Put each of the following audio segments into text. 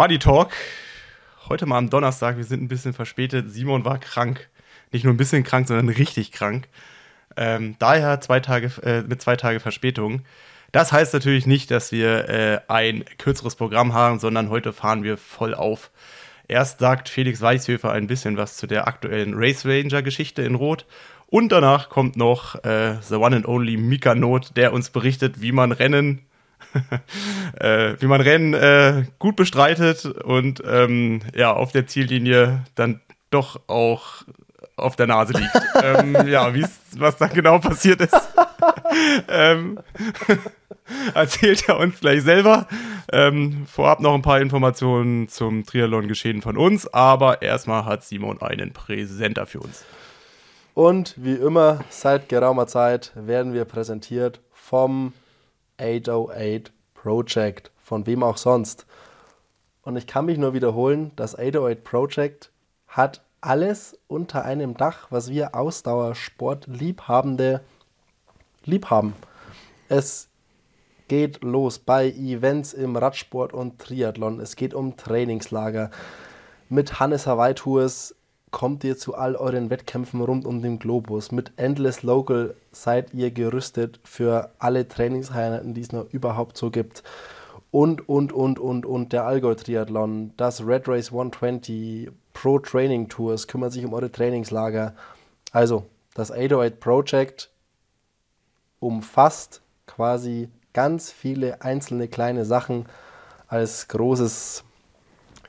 Buddy Talk. Heute mal am Donnerstag. Wir sind ein bisschen verspätet. Simon war krank. Nicht nur ein bisschen krank, sondern richtig krank. Ähm, daher zwei Tage, äh, mit zwei Tage Verspätung. Das heißt natürlich nicht, dass wir äh, ein kürzeres Programm haben, sondern heute fahren wir voll auf. Erst sagt Felix Weichshöfer ein bisschen was zu der aktuellen Race Ranger Geschichte in Rot. Und danach kommt noch äh, The One and Only Mika Not, der uns berichtet, wie man Rennen äh, wie man Rennen äh, gut bestreitet und ähm, ja, auf der Ziellinie dann doch auch auf der Nase liegt. ähm, ja, was da genau passiert ist, ähm, erzählt er uns gleich selber. Ähm, vorab noch ein paar Informationen zum Triathlon-Geschehen von uns, aber erstmal hat Simon einen Präsenter für uns. Und wie immer, seit geraumer Zeit werden wir präsentiert vom 808 Project, von wem auch sonst. Und ich kann mich nur wiederholen, das 808 Project hat alles unter einem Dach, was wir Ausdauersport-Liebhabende lieb haben. Es geht los bei Events im Radsport und Triathlon. Es geht um Trainingslager. Mit Hannes Hawaii Tours kommt ihr zu all euren Wettkämpfen rund um den Globus. Mit Endless Local seid ihr gerüstet für alle Trainingseinheiten, die es noch überhaupt so gibt. Und, und, und, und, und der Allgäu Triathlon, das Red Race 120, Pro Training Tours kümmern sich um eure Trainingslager. Also, das 808 Project umfasst quasi ganz viele einzelne kleine Sachen als großes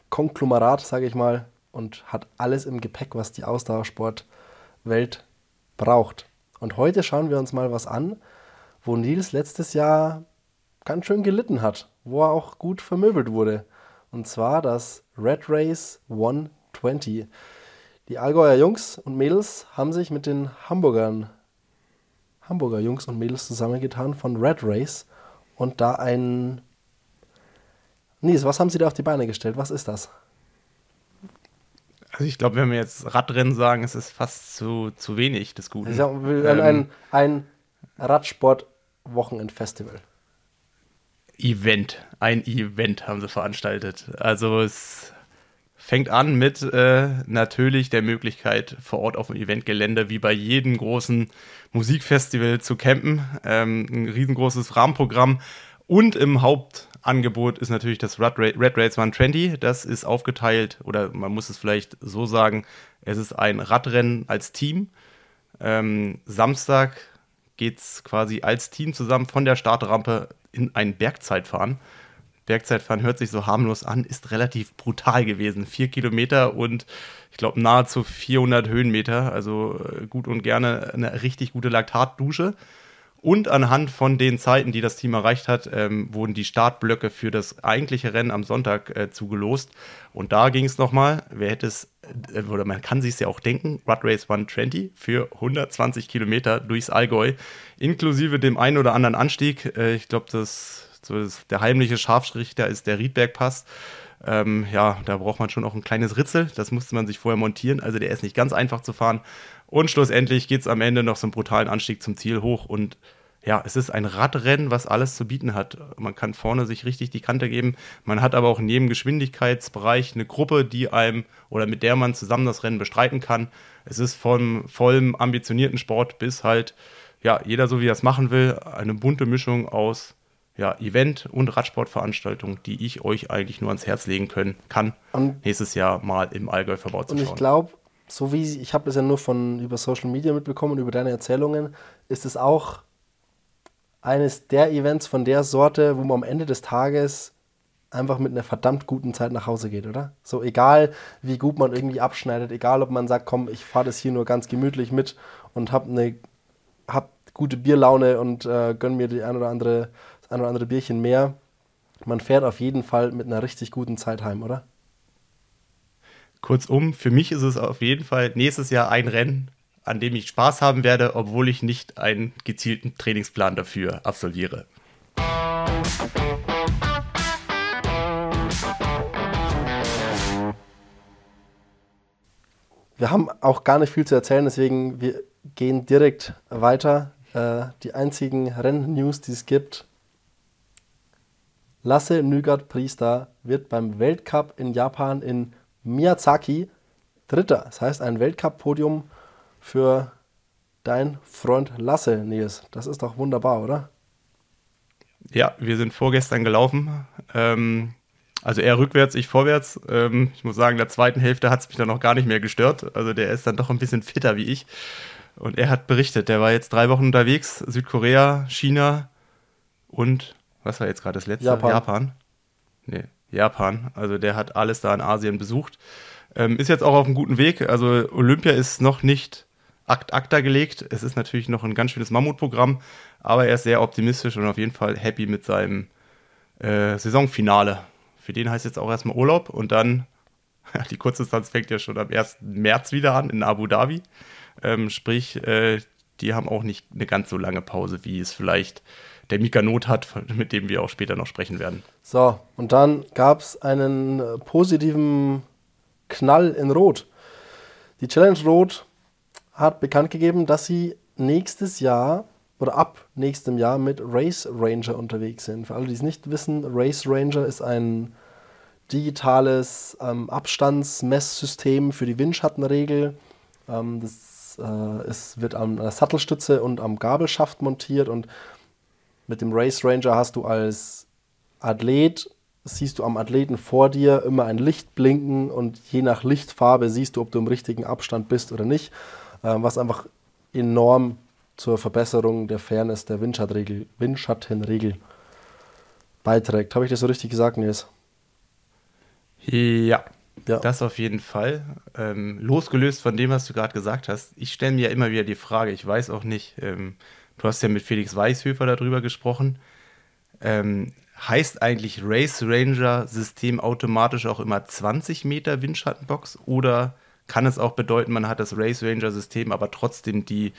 Konglomerat, sage ich mal, und hat alles im Gepäck, was die Ausdauersportwelt braucht. Und heute schauen wir uns mal was an, wo Nils letztes Jahr ganz schön gelitten hat, wo er auch gut vermöbelt wurde. Und zwar das Red Race 120. Die Allgäuer Jungs und Mädels haben sich mit den Hamburgern, Hamburger Jungs und Mädels zusammengetan von Red Race und da ein. Nils, was haben sie da auf die Beine gestellt? Was ist das? Also ich glaube, wenn wir jetzt Radrennen sagen, ist es fast zu, zu wenig des Guten. Ja, ähm, ein, ein Radsport-Wochenend-Festival. Event. Ein Event haben sie veranstaltet. Also es fängt an mit äh, natürlich der Möglichkeit, vor Ort auf dem Eventgelände wie bei jedem großen Musikfestival zu campen. Ähm, ein riesengroßes Rahmenprogramm. Und im Haupt Angebot ist natürlich das Red, Red Race 120. Das ist aufgeteilt, oder man muss es vielleicht so sagen, es ist ein Radrennen als Team. Ähm, Samstag geht es quasi als Team zusammen von der Startrampe in ein Bergzeitfahren. Bergzeitfahren hört sich so harmlos an, ist relativ brutal gewesen. Vier Kilometer und ich glaube nahezu 400 Höhenmeter. Also äh, gut und gerne eine richtig gute Laktatdusche. Und anhand von den Zeiten, die das Team erreicht hat, ähm, wurden die Startblöcke für das eigentliche Rennen am Sonntag äh, zugelost. Und da ging es nochmal, wer hätte es, äh, oder man kann sich es ja auch denken, Rut Race 120 für 120 Kilometer durchs Allgäu, inklusive dem einen oder anderen Anstieg. Äh, ich glaube, das, das, der heimliche Scharfschrichter ist der Riedbergpass. Ähm, ja, da braucht man schon auch ein kleines Ritzel. Das musste man sich vorher montieren. Also der ist nicht ganz einfach zu fahren. Und schlussendlich geht es am Ende noch so einen brutalen Anstieg zum Ziel hoch. Und ja, es ist ein Radrennen, was alles zu bieten hat. Man kann vorne sich richtig die Kante geben. Man hat aber auch in jedem Geschwindigkeitsbereich eine Gruppe, die einem oder mit der man zusammen das Rennen bestreiten kann. Es ist von vollem ambitionierten Sport bis halt, ja, jeder so wie er es machen will, eine bunte Mischung aus ja, Event- und Radsportveranstaltung, die ich euch eigentlich nur ans Herz legen können kann, und nächstes Jahr mal im Allgäu verbaut zu schauen. Und ich glaube, so wie ich habe das ja nur von über Social Media mitbekommen und über deine Erzählungen, ist es auch eines der Events von der Sorte, wo man am Ende des Tages einfach mit einer verdammt guten Zeit nach Hause geht, oder? So egal, wie gut man irgendwie abschneidet, egal, ob man sagt, komm, ich fahre das hier nur ganz gemütlich mit und hab eine hab gute Bierlaune und äh, gönn mir die ein oder andere das ein oder andere Bierchen mehr. Man fährt auf jeden Fall mit einer richtig guten Zeit heim, oder? Kurzum, für mich ist es auf jeden Fall nächstes Jahr ein Rennen, an dem ich Spaß haben werde, obwohl ich nicht einen gezielten Trainingsplan dafür absolviere. Wir haben auch gar nicht viel zu erzählen, deswegen wir gehen direkt weiter. Äh, die einzigen Renn-News, die es gibt, Lasse Nygard Priester wird beim Weltcup in Japan in Miyazaki Dritter. Das heißt ein Weltcup-Podium für dein Freund Lasse, Nils. Das ist doch wunderbar, oder? Ja, wir sind vorgestern gelaufen. Ähm, also er rückwärts, ich vorwärts. Ähm, ich muss sagen, in der zweiten Hälfte hat es mich dann noch gar nicht mehr gestört. Also der ist dann doch ein bisschen fitter wie ich. Und er hat berichtet, der war jetzt drei Wochen unterwegs, Südkorea, China und was war jetzt gerade das letzte? Japan. Japan. Nee, Japan. Also der hat alles da in Asien besucht. Ähm, ist jetzt auch auf einem guten Weg. Also Olympia ist noch nicht akt acta gelegt. Es ist natürlich noch ein ganz schönes Mammutprogramm, aber er ist sehr optimistisch und auf jeden Fall happy mit seinem äh, Saisonfinale. Für den heißt jetzt auch erstmal Urlaub und dann, die Kurzdistanz fängt ja schon am 1. März wieder an in Abu Dhabi. Ähm, sprich, äh, die haben auch nicht eine ganz so lange Pause, wie es vielleicht der Mika Not hat, mit dem wir auch später noch sprechen werden. So, und dann gab es einen äh, positiven Knall in Rot. Die Challenge Rot hat bekannt gegeben, dass sie nächstes Jahr oder ab nächstem Jahr mit Race Ranger unterwegs sind. Für alle, die es nicht wissen, Race Ranger ist ein digitales ähm, Abstandsmesssystem für die Windschattenregel. Ähm, das äh, ist, wird an der Sattelstütze und am Gabelschaft montiert und mit dem Race Ranger hast du als Athlet, siehst du am Athleten vor dir immer ein Licht blinken und je nach Lichtfarbe siehst du, ob du im richtigen Abstand bist oder nicht, äh, was einfach enorm zur Verbesserung der Fairness der Windschattenregel, Windschattenregel beiträgt. Habe ich das so richtig gesagt, Nils? Ja, ja. Das auf jeden Fall. Ähm, losgelöst von dem, was du gerade gesagt hast, ich stelle mir ja immer wieder die Frage, ich weiß auch nicht, ähm, du hast ja mit Felix Weichshöfer darüber gesprochen. Ähm, heißt eigentlich Race Ranger System automatisch auch immer 20 Meter Windschattenbox oder kann es auch bedeuten, man hat das Race Ranger System, aber trotzdem die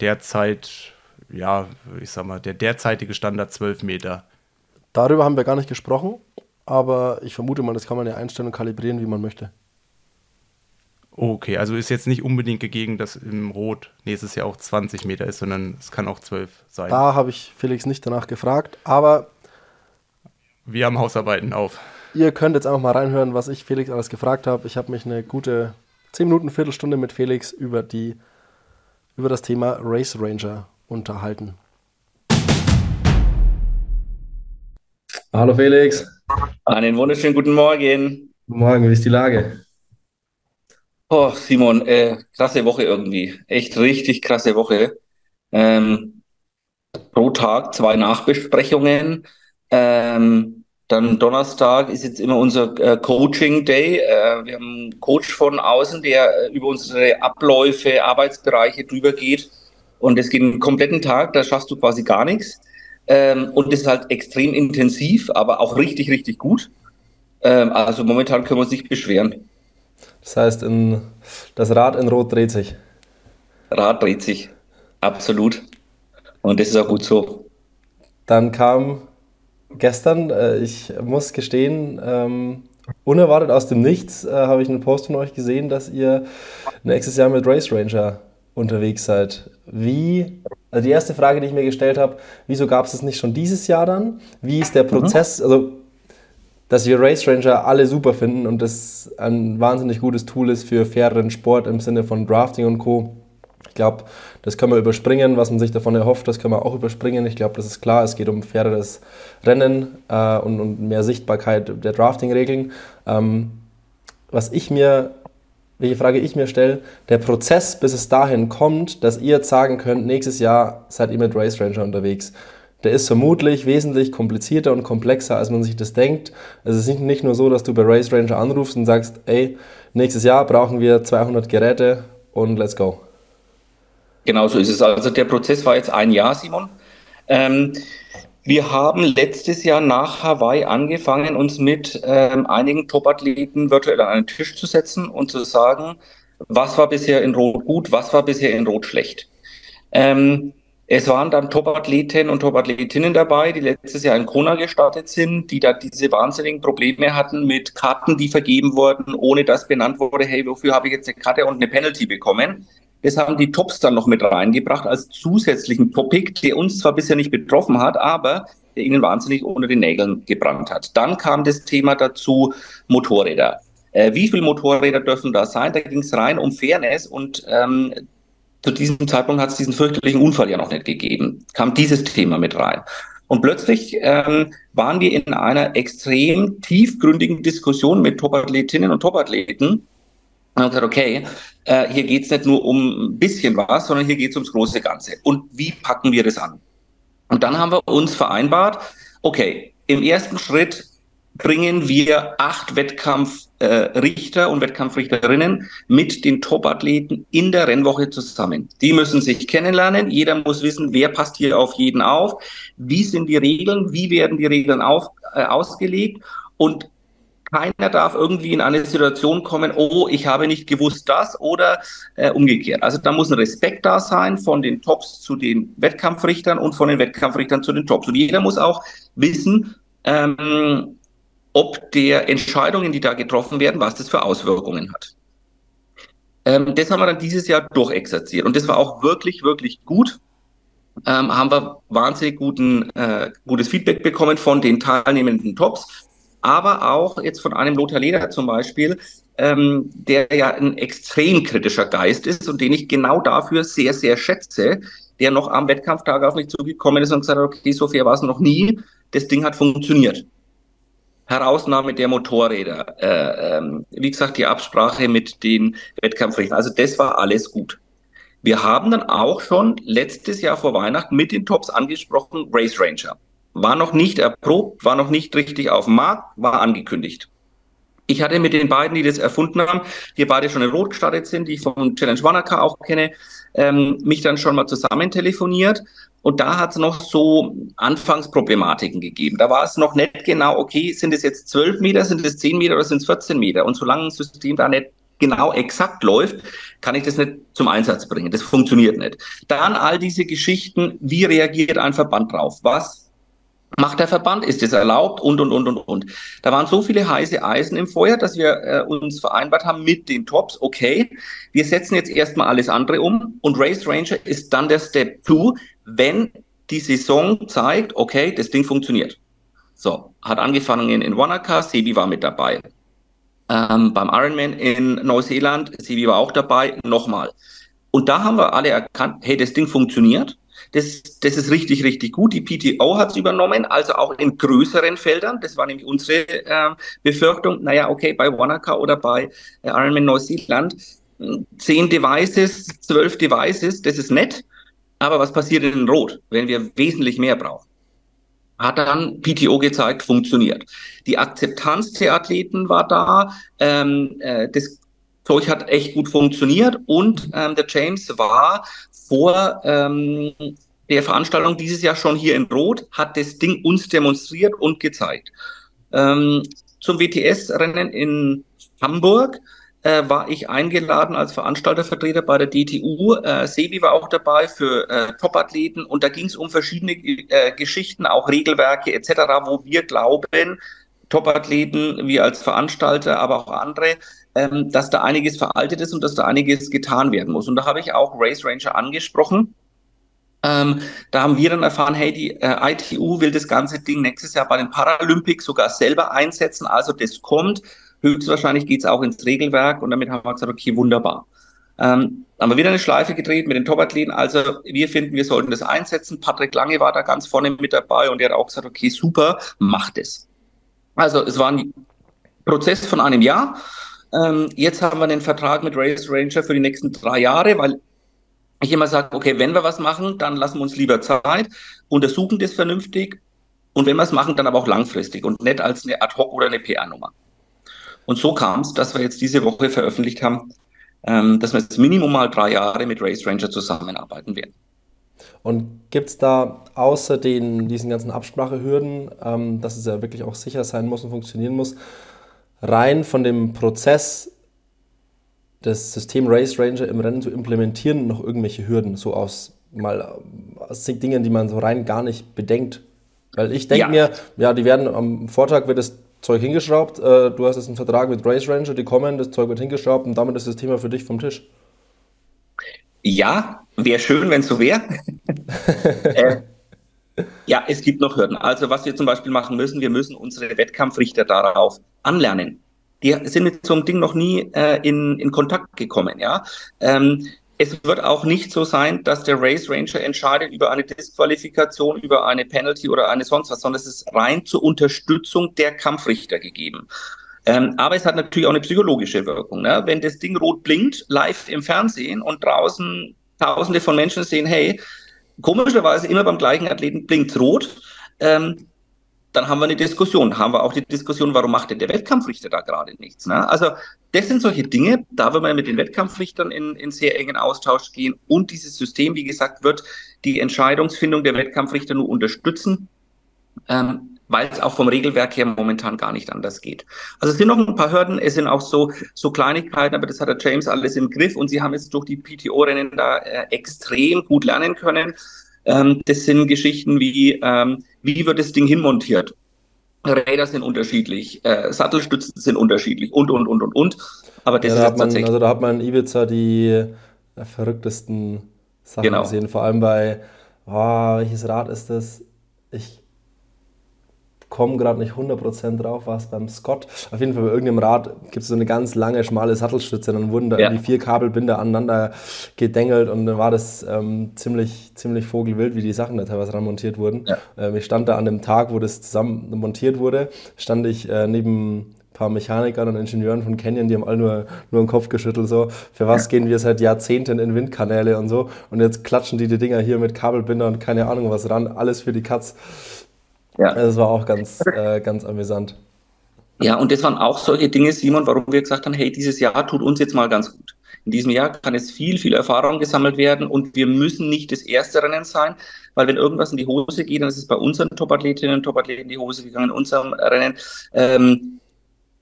derzeit, ja, ich sag mal, der derzeitige Standard 12 Meter? Darüber haben wir gar nicht gesprochen. Aber ich vermute mal, das kann man ja einstellen und kalibrieren, wie man möchte. Okay, also ist jetzt nicht unbedingt gegeben, dass im Rot nächstes Jahr auch 20 Meter ist, sondern es kann auch 12 sein. Da habe ich Felix nicht danach gefragt, aber. Wir haben Hausarbeiten auf. Ihr könnt jetzt einfach mal reinhören, was ich Felix alles gefragt habe. Ich habe mich eine gute 10 Minuten, Viertelstunde mit Felix über, die, über das Thema Race Ranger unterhalten. Hallo Felix. Einen wunderschönen guten Morgen. Guten Morgen, wie ist die Lage? Oh, Simon, äh, krasse Woche irgendwie. Echt richtig krasse Woche. Ähm, pro Tag zwei Nachbesprechungen. Ähm, dann Donnerstag ist jetzt immer unser äh, Coaching Day. Äh, wir haben einen Coach von außen, der äh, über unsere Abläufe, Arbeitsbereiche drüber geht. Und es geht einen kompletten Tag, da schaffst du quasi gar nichts. Ähm, und das ist halt extrem intensiv, aber auch richtig, richtig gut. Ähm, also momentan können wir uns nicht beschweren. Das heißt, in, das Rad in Rot dreht sich. Rad dreht sich, absolut. Und das ist auch gut so. Dann kam gestern, äh, ich muss gestehen, ähm, unerwartet aus dem Nichts äh, habe ich einen Post von euch gesehen, dass ihr nächstes Jahr mit Race Ranger unterwegs seid. Wie, also die erste Frage, die ich mir gestellt habe, wieso gab es das nicht schon dieses Jahr dann? Wie ist der mhm. Prozess, mhm. also dass wir Race Ranger alle super finden und das ein wahnsinnig gutes Tool ist für faireren Sport im Sinne von Drafting und Co. Ich glaube, das können wir überspringen, was man sich davon erhofft, das können wir auch überspringen. Ich glaube, das ist klar, es geht um faireres Rennen äh, und, und, mehr Sichtbarkeit der Drafting-Regeln. Ähm, was ich mir welche Frage ich mir stelle, der Prozess, bis es dahin kommt, dass ihr jetzt sagen könnt, nächstes Jahr seid ihr mit Race Ranger unterwegs, der ist vermutlich wesentlich komplizierter und komplexer, als man sich das denkt. Es ist nicht nur so, dass du bei Race Ranger anrufst und sagst, ey, nächstes Jahr brauchen wir 200 Geräte und let's go. Genau so ist es. Also der Prozess war jetzt ein Jahr, Simon. Ähm, wir haben letztes Jahr nach Hawaii angefangen, uns mit ähm, einigen Top-Athleten virtuell an einen Tisch zu setzen und zu sagen, was war bisher in Rot gut, was war bisher in Rot schlecht. Ähm, es waren dann Top-Athleten und Top-Athletinnen dabei, die letztes Jahr in Kona gestartet sind, die da diese wahnsinnigen Probleme hatten mit Karten, die vergeben wurden, ohne dass benannt wurde, hey, wofür habe ich jetzt eine Karte und eine Penalty bekommen? Das haben die Tops dann noch mit reingebracht als zusätzlichen Topic, der uns zwar bisher nicht betroffen hat, aber der ihnen wahnsinnig unter den Nägeln gebrannt hat. Dann kam das Thema dazu Motorräder. Äh, wie viele Motorräder dürfen da sein? Da ging es rein um Fairness und ähm, zu diesem Zeitpunkt hat es diesen fürchterlichen Unfall ja noch nicht gegeben. Kam dieses Thema mit rein. Und plötzlich ähm, waren wir in einer extrem tiefgründigen Diskussion mit Topathletinnen und Topathleten. Und haben gesagt, okay, äh, hier geht's nicht nur um ein bisschen was, sondern hier geht's ums große Ganze. Und wie packen wir das an? Und dann haben wir uns vereinbart, okay, im ersten Schritt bringen wir acht Wettkampfrichter äh, und Wettkampfrichterinnen mit den Top-Athleten in der Rennwoche zusammen. Die müssen sich kennenlernen. Jeder muss wissen, wer passt hier auf jeden auf. Wie sind die Regeln? Wie werden die Regeln auf, äh, ausgelegt? Und keiner darf irgendwie in eine Situation kommen, oh, ich habe nicht gewusst das oder äh, umgekehrt. Also da muss ein Respekt da sein von den Tops zu den Wettkampfrichtern und von den Wettkampfrichtern zu den Tops. Und jeder muss auch wissen, ähm, ob der Entscheidungen, die da getroffen werden, was das für Auswirkungen hat. Ähm, das haben wir dann dieses Jahr durchexerziert und das war auch wirklich, wirklich gut. Ähm, haben wir wahnsinnig guten, äh, gutes Feedback bekommen von den teilnehmenden Tops, aber auch jetzt von einem Lothar Leder zum Beispiel, ähm, der ja ein extrem kritischer Geist ist und den ich genau dafür sehr, sehr schätze, der noch am Wettkampftag auf mich zugekommen ist und gesagt hat, okay, so fair war es noch nie, das Ding hat funktioniert. Herausnahme der Motorräder, äh, ähm, wie gesagt, die Absprache mit den Wettkampfrichtern. Also das war alles gut. Wir haben dann auch schon letztes Jahr vor Weihnachten mit den Tops angesprochen, Race Ranger. War noch nicht erprobt, war noch nicht richtig auf dem Markt, war angekündigt. Ich hatte mit den beiden, die das erfunden haben, die beide schon in Rot gestartet sind, die ich vom Challenge Wanaka auch kenne, ähm, mich dann schon mal zusammen telefoniert und da hat es noch so Anfangsproblematiken gegeben. Da war es noch nicht genau, okay, sind es jetzt 12 Meter, sind es 10 Meter oder sind es 14 Meter? Und solange ein System da nicht genau exakt läuft, kann ich das nicht zum Einsatz bringen. Das funktioniert nicht. Dann all diese Geschichten, wie reagiert ein Verband drauf? Was macht der Verband? Ist es erlaubt? Und, und, und, und, und. Da waren so viele heiße Eisen im Feuer, dass wir äh, uns vereinbart haben mit den Tops, okay, wir setzen jetzt erstmal alles andere um und Race Ranger ist dann der Step 2, wenn die Saison zeigt, okay, das Ding funktioniert. So, hat angefangen in Wanaka, Sebi war mit dabei. Ähm, beim Ironman in Neuseeland, Sebi war auch dabei, nochmal. Und da haben wir alle erkannt, hey, das Ding funktioniert. Das, das ist richtig, richtig gut. Die PTO hat es übernommen, also auch in größeren Feldern. Das war nämlich unsere äh, Befürchtung. Naja, okay, bei Wanaka oder bei äh, Ironman Neuseeland, zehn Devices, zwölf Devices, das ist nett. Aber was passiert in Rot, wenn wir wesentlich mehr brauchen? Hat dann PTO gezeigt, funktioniert. Die Akzeptanz der Athleten war da. Ähm, äh, das Zeug hat echt gut funktioniert und ähm, der James war vor ähm, der Veranstaltung dieses Jahr schon hier in Rot, hat das Ding uns demonstriert und gezeigt. Ähm, zum WTS-Rennen in Hamburg äh, war ich eingeladen als Veranstaltervertreter bei der DTU. Äh, Sebi war auch dabei für äh, Topathleten und da ging es um verschiedene äh, Geschichten, auch Regelwerke etc., wo wir glauben, Topathleten, wir als Veranstalter, aber auch andere, ähm, dass da einiges veraltet ist und dass da einiges getan werden muss. Und da habe ich auch Race Ranger angesprochen. Ähm, da haben wir dann erfahren, hey, die äh, ITU will das ganze Ding nächstes Jahr bei den Paralympics sogar selber einsetzen. Also das kommt. Höchstwahrscheinlich geht es auch ins Regelwerk und damit haben wir gesagt, okay, wunderbar. Ähm, haben wir wieder eine Schleife gedreht mit den Topathleten. Also wir finden, wir sollten das einsetzen. Patrick Lange war da ganz vorne mit dabei und der hat auch gesagt, okay, super, macht es. Also es war ein Prozess von einem Jahr. Ähm, jetzt haben wir den Vertrag mit Race Ranger für die nächsten drei Jahre, weil ich immer sage, okay, wenn wir was machen, dann lassen wir uns lieber Zeit, untersuchen das vernünftig und wenn wir es machen, dann aber auch langfristig und nicht als eine Ad-Hoc oder eine PR-Nummer. Und so kam es, dass wir jetzt diese Woche veröffentlicht haben, ähm, dass wir jetzt Minimum mal drei Jahre mit Race Ranger zusammenarbeiten werden. Und gibt es da außer den, diesen ganzen Absprachehürden, ähm, dass es ja wirklich auch sicher sein muss und funktionieren muss, rein von dem Prozess, das System Race Ranger im Rennen zu implementieren, noch irgendwelche Hürden, so aus mal aus Dingen, die man so rein gar nicht bedenkt? Weil ich denke ja. mir, ja, die werden am Vortag wird das Zeug hingeschraubt, äh, du hast jetzt einen Vertrag mit Race Ranger, die kommen, das Zeug wird hingeschraubt und damit ist das Thema für dich vom Tisch. Ja, wäre schön, wenn es so wäre. äh, ja, es gibt noch Hürden. Also was wir zum Beispiel machen müssen, wir müssen unsere Wettkampfrichter darauf anlernen. Die sind mit so einem Ding noch nie äh, in, in Kontakt gekommen. Ja, ähm, es wird auch nicht so sein, dass der Race Ranger entscheidet über eine Disqualifikation, über eine Penalty oder eine sonst was, sondern es ist rein zur Unterstützung der Kampfrichter gegeben. Ähm, aber es hat natürlich auch eine psychologische Wirkung. Ne? Wenn das Ding rot blinkt, live im Fernsehen und draußen Tausende von Menschen sehen, hey, komischerweise immer beim gleichen Athleten blinkt rot, ähm, dann haben wir eine Diskussion. Haben wir auch die Diskussion, warum macht denn der Wettkampfrichter da gerade nichts? Ne? Also das sind solche Dinge, da wird man mit den Wettkampfrichtern in, in sehr engen Austausch gehen und dieses System, wie gesagt, wird die Entscheidungsfindung der Wettkampfrichter nur unterstützen, ähm, weil es auch vom Regelwerk her momentan gar nicht anders geht. Also es sind noch ein paar Hürden, es sind auch so, so Kleinigkeiten, aber das hat der James alles im Griff und sie haben jetzt durch die PTO-Rennen da äh, extrem gut lernen können. Ähm, das sind Geschichten wie, ähm, wie wird das Ding hinmontiert? Räder sind unterschiedlich, äh, Sattelstützen sind unterschiedlich und, und, und, und, und. Aber das ja, da ist man, tatsächlich... Also da hat man in Ibiza die äh, verrücktesten Sachen genau. gesehen. Vor allem bei, oh, welches Rad ist das? Ich komme gerade nicht 100% drauf, war es beim Scott. Auf jeden Fall bei irgendeinem Rad gibt es so eine ganz lange, schmale Sattelstütze. Dann wurden da ja. irgendwie vier Kabelbinder aneinander gedengelt und dann war das ähm, ziemlich, ziemlich vogelwild, wie die Sachen da teilweise montiert wurden. Ja. Ähm, ich stand da an dem Tag, wo das zusammen montiert wurde, stand ich äh, neben ein paar Mechanikern und Ingenieuren von Canyon, die haben alle nur, nur den Kopf geschüttelt, so, für was gehen wir seit Jahrzehnten in Windkanäle und so und jetzt klatschen die die Dinger hier mit Kabelbinder und keine Ahnung was ran, alles für die Katz. Ja. Das war auch ganz, äh, ganz amüsant. Ja, und das waren auch solche Dinge, Simon, warum wir gesagt haben, hey, dieses Jahr tut uns jetzt mal ganz gut. In diesem Jahr kann es viel, viel Erfahrung gesammelt werden und wir müssen nicht das erste Rennen sein, weil wenn irgendwas in die Hose geht, dann ist es bei unseren Top-Athletinnen und Top-Athleten in die Hose gegangen, in unserem Rennen. Ähm,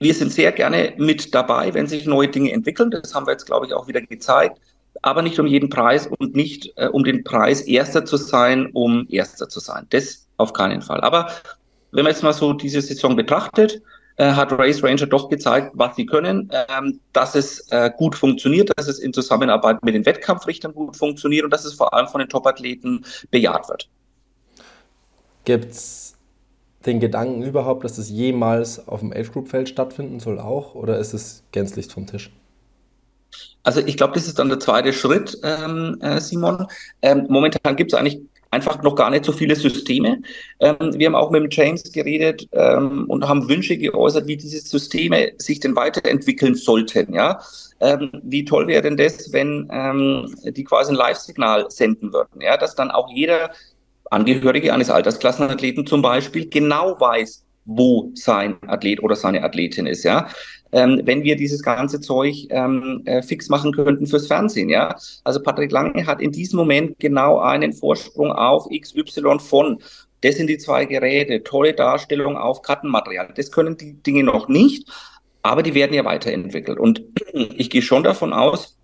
wir sind sehr gerne mit dabei, wenn sich neue Dinge entwickeln. Das haben wir jetzt, glaube ich, auch wieder gezeigt. Aber nicht um jeden Preis und nicht äh, um den Preis Erster zu sein, um Erster zu sein. Das auf keinen Fall. Aber wenn man jetzt mal so diese Saison betrachtet, äh, hat Race Ranger doch gezeigt, was sie können, ähm, dass es äh, gut funktioniert, dass es in Zusammenarbeit mit den Wettkampfrichtern gut funktioniert und dass es vor allem von den Topathleten bejaht wird. Gibt es den Gedanken überhaupt, dass es jemals auf dem Age Group Feld stattfinden soll auch oder ist es gänzlich vom Tisch? Also ich glaube, das ist dann der zweite Schritt, ähm, äh, Simon. Ähm, momentan gibt es eigentlich einfach noch gar nicht so viele Systeme. Ähm, wir haben auch mit dem James geredet ähm, und haben Wünsche geäußert, wie diese Systeme sich denn weiterentwickeln sollten. Ja, ähm, wie toll wäre denn das, wenn ähm, die quasi ein Live-Signal senden würden? Ja, dass dann auch jeder Angehörige eines Altersklassenathleten zum Beispiel genau weiß, wo sein Athlet oder seine Athletin ist, ja ähm, wenn wir dieses ganze Zeug ähm, äh, fix machen könnten fürs Fernsehen. Ja, also Patrick Lange hat in diesem Moment genau einen Vorsprung auf XY von. Das sind die zwei Geräte, tolle Darstellung auf Kartenmaterial. Das können die Dinge noch nicht, aber die werden ja weiterentwickelt. Und ich gehe schon davon aus,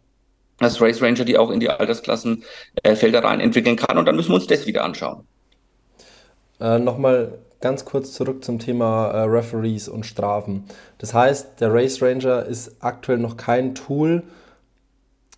dass Race Ranger die auch in die Altersklassenfelder äh, rein entwickeln kann. Und dann müssen wir uns das wieder anschauen. Äh, Nochmal ganz kurz zurück zum Thema äh, Referees und Strafen. Das heißt, der Race Ranger ist aktuell noch kein Tool,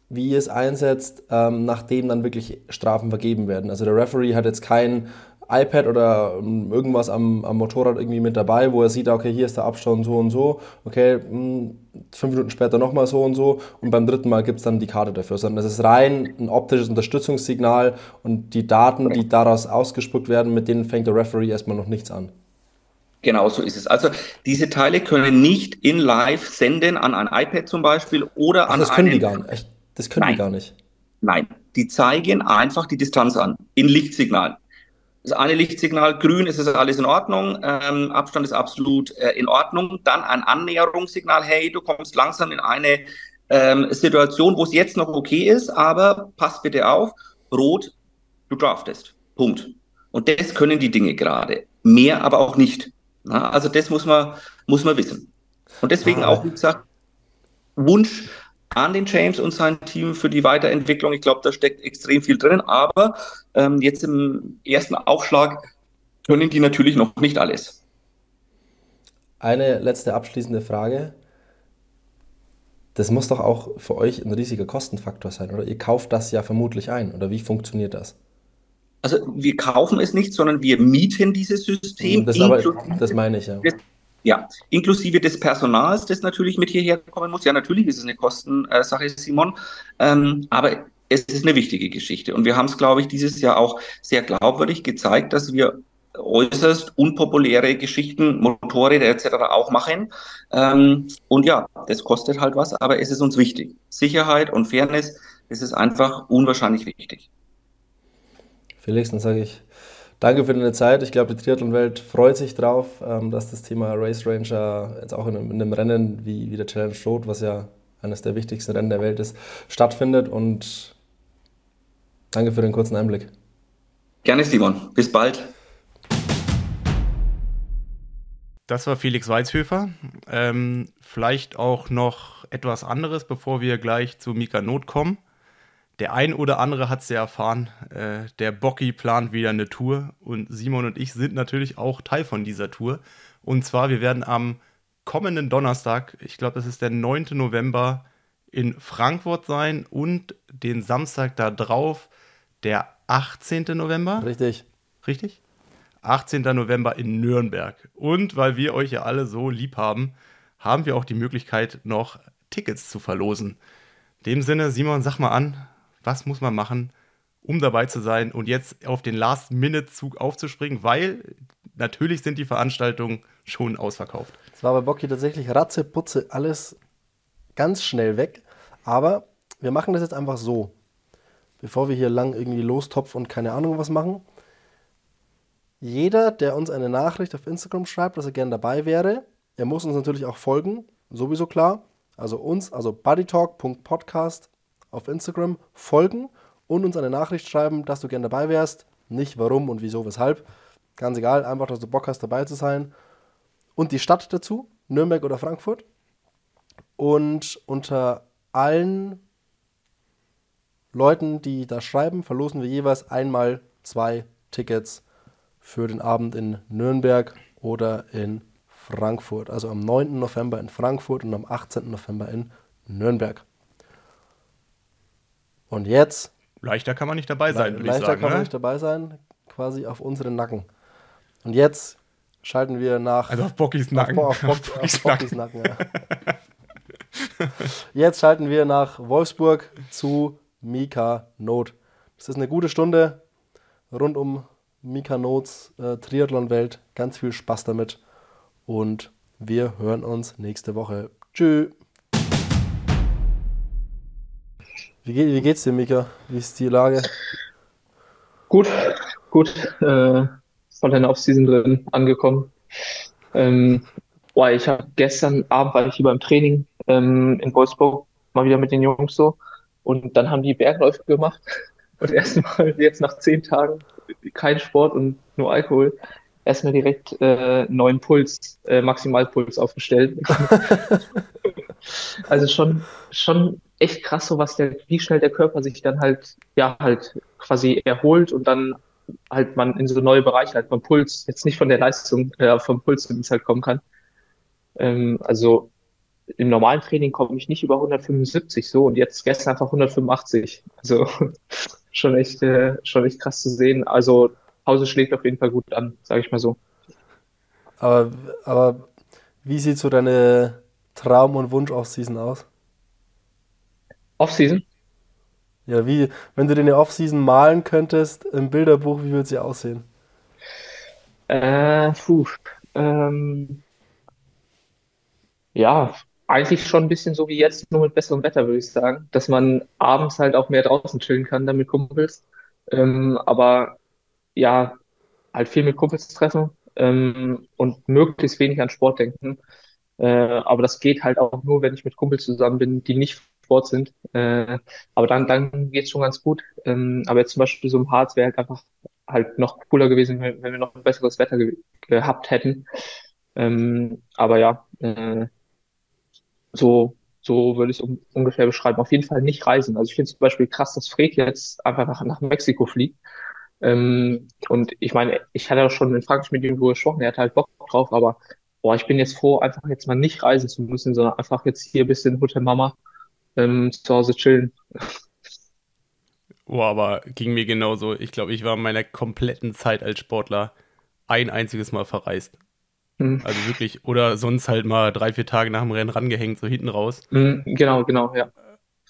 wie ihr es einsetzt, ähm, nachdem dann wirklich Strafen vergeben werden. Also der Referee hat jetzt kein iPad oder ähm, irgendwas am, am, Motorrad irgendwie mit dabei, wo er sieht, okay, hier ist der Abstand so und so, okay, hm, fünf Minuten später nochmal so und so und beim dritten Mal gibt es dann die Karte dafür, sondern es ist rein ein optisches Unterstützungssignal und die Daten, die daraus ausgespuckt werden, mit denen fängt der Referee erstmal noch nichts an. Genau so ist es. Also diese Teile können nicht in Live senden an ein iPad zum Beispiel oder Ach, an das können einen... die gar nicht. Das können Nein. die gar nicht. Nein, die zeigen einfach die Distanz an in Lichtsignal. Das eine Lichtsignal grün, ist es alles in Ordnung, ähm, Abstand ist absolut äh, in Ordnung. Dann ein Annäherungssignal, hey, du kommst langsam in eine ähm, Situation, wo es jetzt noch okay ist, aber pass bitte auf, rot, du draftest. Punkt. Und das können die Dinge gerade. Mehr aber auch nicht. Na, also das muss man, muss man wissen. Und deswegen ah. auch, wie gesagt, Wunsch an den James und sein Team für die Weiterentwicklung. Ich glaube, da steckt extrem viel drin, aber ähm, jetzt im ersten Aufschlag können die natürlich noch nicht alles. Eine letzte abschließende Frage. das muss doch auch für euch ein riesiger Kostenfaktor sein, oder? Ihr kauft das ja vermutlich ein, oder wie funktioniert das? Also wir kaufen es nicht, sondern wir mieten dieses System. Das, aber, das meine ich ja. Des, ja, inklusive des Personals, das natürlich mit hierher kommen muss. Ja, natürlich ist es eine Kostensache, Simon, ähm, aber es ist eine wichtige Geschichte. Und wir haben es, glaube ich, dieses Jahr auch sehr glaubwürdig gezeigt, dass wir äußerst unpopuläre Geschichten, Motorräder etc. auch machen. Ähm, und ja, das kostet halt was, aber es ist uns wichtig. Sicherheit und Fairness, das ist einfach unwahrscheinlich wichtig. Felix, dann sage ich danke für deine Zeit. Ich glaube, die Triathlon-Welt freut sich drauf, ähm, dass das Thema Race Ranger jetzt auch in einem, in einem Rennen wie, wie der Challenge Road, was ja eines der wichtigsten Rennen der Welt ist, stattfindet. Und danke für den kurzen Einblick. Gerne, Simon. Bis bald. Das war Felix Weizhöfer. Ähm, vielleicht auch noch etwas anderes, bevor wir gleich zu Mika Not kommen. Der ein oder andere hat es ja erfahren. Äh, der Bocky plant wieder eine Tour und Simon und ich sind natürlich auch Teil von dieser Tour. Und zwar, wir werden am kommenden Donnerstag, ich glaube, das ist der 9. November, in Frankfurt sein und den Samstag da drauf, der 18. November. Richtig. Richtig? 18. November in Nürnberg. Und weil wir euch ja alle so lieb haben, haben wir auch die Möglichkeit, noch Tickets zu verlosen. In dem Sinne, Simon, sag mal an, was muss man machen, um dabei zu sein und jetzt auf den Last-Minute-Zug aufzuspringen, weil natürlich sind die Veranstaltungen schon ausverkauft. Es war bei Bocky tatsächlich Ratze, Putze, alles ganz schnell weg. Aber wir machen das jetzt einfach so. Bevor wir hier lang irgendwie lostopf und keine Ahnung was machen, jeder, der uns eine Nachricht auf Instagram schreibt, dass er gerne dabei wäre, er muss uns natürlich auch folgen, sowieso klar. Also uns, also buddytalk.podcast auf Instagram folgen und uns eine Nachricht schreiben, dass du gerne dabei wärst. Nicht warum und wieso, weshalb. Ganz egal, einfach, dass du Bock hast, dabei zu sein. Und die Stadt dazu, Nürnberg oder Frankfurt. Und unter allen Leuten, die da schreiben, verlosen wir jeweils einmal zwei Tickets für den Abend in Nürnberg oder in Frankfurt. Also am 9. November in Frankfurt und am 18. November in Nürnberg. Und jetzt. Leichter kann man nicht dabei sein, würde ich sagen. Leichter kann man ne? nicht dabei sein, quasi auf unseren Nacken. Und jetzt schalten wir nach. Also auf Bockys Nacken. Auf, auf, Bock, auf Bockys Nacken, ja. jetzt schalten wir nach Wolfsburg zu Mika Not. Das ist eine gute Stunde rund um Mika Notes äh, Triathlon-Welt. Ganz viel Spaß damit und wir hören uns nächste Woche. Tschüss. Wie, geht, wie geht's dir, Mika? Wie ist die Lage? Gut, gut. Äh, voll in der Offseason drin angekommen. Ähm, boah, ich habe gestern Abend war ich hier beim Training ähm, in Wolfsburg mal wieder mit den Jungs so und dann haben die Bergläufe gemacht und erstmal jetzt nach zehn Tagen kein Sport und nur Alkohol, erstmal direkt äh, neuen Puls, äh, Maximalpuls aufgestellt. also schon, schon echt krass, so was der, wie schnell der Körper sich dann halt, ja, halt quasi erholt und dann halt man in so neue Bereiche halt vom Puls, jetzt nicht von der Leistung, äh, vom Puls, es halt kommen kann. Ähm, also im normalen Training komme ich nicht über 175 so und jetzt gestern einfach 185. Also schon echt, äh, schon echt krass zu sehen. Also Pause schlägt auf jeden Fall gut an, sage ich mal so. Aber, aber wie sieht so deine Traum- und Wunsch-Offseason aus? Offseason? Ja, wie, wenn du dir eine Offseason malen könntest im Bilderbuch, wie würde sie aussehen? Äh, puh, ähm, ja, eigentlich schon ein bisschen so wie jetzt, nur mit besserem Wetter, würde ich sagen. Dass man abends halt auch mehr draußen chillen kann, dann mit Kumpels. Ähm, aber ja, halt viel mit Kumpels treffen ähm, und möglichst wenig an Sport denken. Äh, aber das geht halt auch nur, wenn ich mit Kumpels zusammen bin, die nicht Sport sind. Äh, aber dann, dann geht's schon ganz gut. Ähm, aber jetzt zum Beispiel so im Harz wäre halt einfach halt noch cooler gewesen, wenn, wenn wir noch ein besseres Wetter ge gehabt hätten. Ähm, aber ja, äh, so, so würde ich es um, ungefähr beschreiben. Auf jeden Fall nicht reisen. Also ich finde zum Beispiel krass, dass Fred jetzt einfach nach, nach Mexiko fliegt. Ähm, und ich meine, ich hatte auch schon in Frankreich mit ihm gesprochen, er hat halt Bock drauf, aber boah, ich bin jetzt froh, einfach jetzt mal nicht reisen zu müssen, sondern einfach jetzt hier ein bisschen Hotel Mama ähm, zu Hause chillen. Oh, aber ging mir genauso. Ich glaube, ich war in meiner kompletten Zeit als Sportler ein einziges Mal verreist. Mhm. Also wirklich, oder sonst halt mal drei, vier Tage nach dem Rennen rangehängt, so hinten raus. Mhm, genau, genau, ja.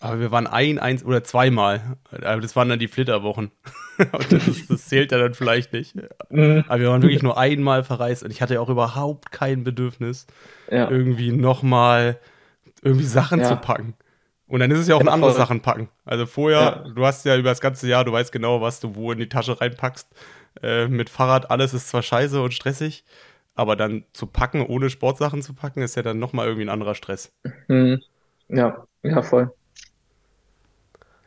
Aber wir waren ein, eins oder zweimal. Aber das waren dann die Flitterwochen. das, das, zählt ja dann vielleicht nicht. Mhm. Aber wir waren wirklich nur einmal verreist und ich hatte auch überhaupt kein Bedürfnis, ja. irgendwie nochmal irgendwie Sachen ja. zu packen. Und dann ist es ja auch ja, ein anderes Sachen packen. Also vorher, ja. du hast ja über das ganze Jahr, du weißt genau, was du wo in die Tasche reinpackst. Äh, mit Fahrrad, alles ist zwar scheiße und stressig, aber dann zu packen, ohne Sportsachen zu packen, ist ja dann nochmal irgendwie ein anderer Stress. Mhm. Ja, ja, voll.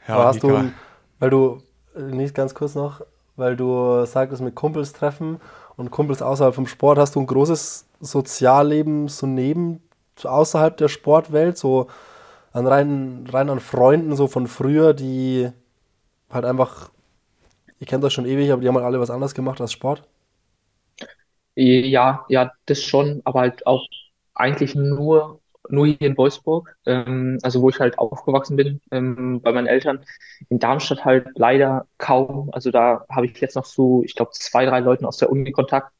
Ja, Aber hast du, weil du, äh, nicht ganz kurz noch, weil du sagtest mit Kumpels treffen und Kumpels außerhalb vom Sport, hast du ein großes Sozialleben so neben, außerhalb der Sportwelt, so an rein, rein an Freunden so von früher, die halt einfach, ihr kennt das schon ewig, aber die haben halt alle was anderes gemacht als Sport? Ja, ja, das schon, aber halt auch eigentlich nur nur hier in Wolfsburg, ähm, also wo ich halt aufgewachsen bin, ähm, bei meinen Eltern. In Darmstadt halt leider kaum. Also da habe ich jetzt noch so, ich glaube, zwei, drei Leuten aus der Uni Kontakt.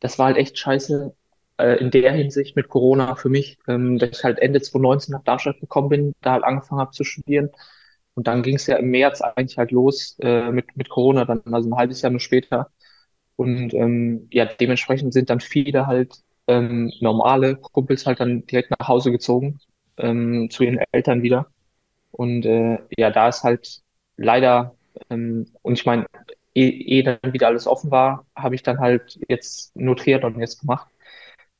Das war halt echt scheiße äh, in der Hinsicht mit Corona für mich, ähm, dass ich halt Ende 2019 nach Darmstadt gekommen bin, da halt angefangen habe zu studieren. Und dann ging es ja im März eigentlich halt los äh, mit, mit Corona, dann also ein halbes Jahr nur später. Und ähm, ja, dementsprechend sind dann viele halt ähm, normale Kumpels halt dann direkt nach Hause gezogen, ähm, zu ihren Eltern wieder. Und äh, ja, da ist halt leider, ähm, und ich meine, eh, eh dann wieder alles offen war, habe ich dann halt jetzt nur Triathlon jetzt gemacht.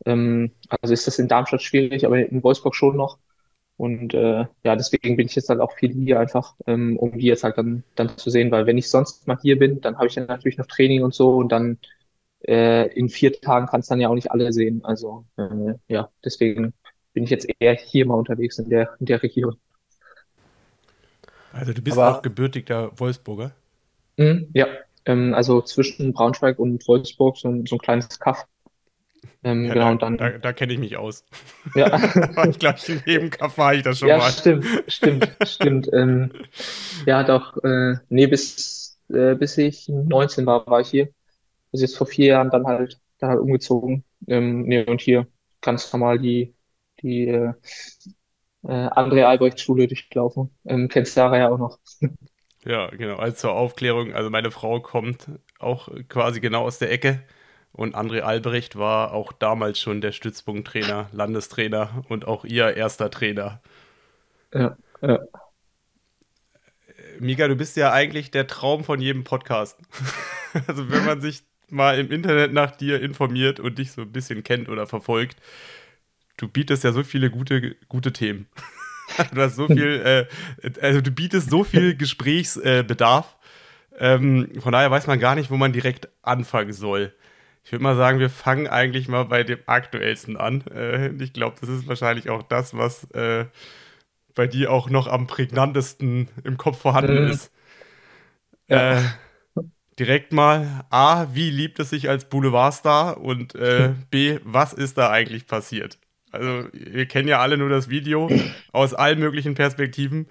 Ähm, also ist das in Darmstadt schwierig, aber in Wolfsburg schon noch. Und äh, ja, deswegen bin ich jetzt halt auch viel hier einfach, ähm, um die jetzt halt dann, dann zu sehen, weil wenn ich sonst mal hier bin, dann habe ich dann natürlich noch Training und so und dann äh, in vier Tagen kannst du dann ja auch nicht alle sehen. Also äh, ja, deswegen bin ich jetzt eher hier mal unterwegs in der, in der Region. Also du bist Aber, auch gebürtiger Wolfsburger? Mh, ja, ähm, also zwischen Braunschweig und Wolfsburg so, ein, so ein kleines Kaff. Ähm, ja, genau, da, und dann, da, da kenne ich mich aus. Ja. ich glaube, in jedem Kaff war ich das schon ja, mal. Stimmt, stimmt, stimmt. Ähm, ja, doch, äh, nee, bis, äh, bis ich 19 war, war ich hier also jetzt vor vier Jahren dann halt, dann halt umgezogen. Ähm, nee, und hier ganz normal die, die äh, äh, André Albrecht Schule durchlaufen. Ähm, kennst Sarah ja auch noch. Ja, genau. Also zur Aufklärung, also meine Frau kommt auch quasi genau aus der Ecke. Und André Albrecht war auch damals schon der Stützpunkttrainer, Landestrainer und auch ihr erster Trainer. Ja, ja. Mika, du bist ja eigentlich der Traum von jedem Podcast. also wenn man sich mal im Internet nach dir informiert und dich so ein bisschen kennt oder verfolgt, du bietest ja so viele gute, gute Themen. du hast so viel, äh, also du bietest so viel Gesprächsbedarf. Äh, ähm, von daher weiß man gar nicht, wo man direkt anfangen soll. Ich würde mal sagen, wir fangen eigentlich mal bei dem aktuellsten an. Äh, ich glaube, das ist wahrscheinlich auch das, was äh, bei dir auch noch am prägnantesten im Kopf vorhanden mhm. ist. Ja. Äh, direkt mal A, wie liebt es sich als Boulevardstar und äh, B, was ist da eigentlich passiert? Also, wir kennen ja alle nur das Video aus allen möglichen Perspektiven.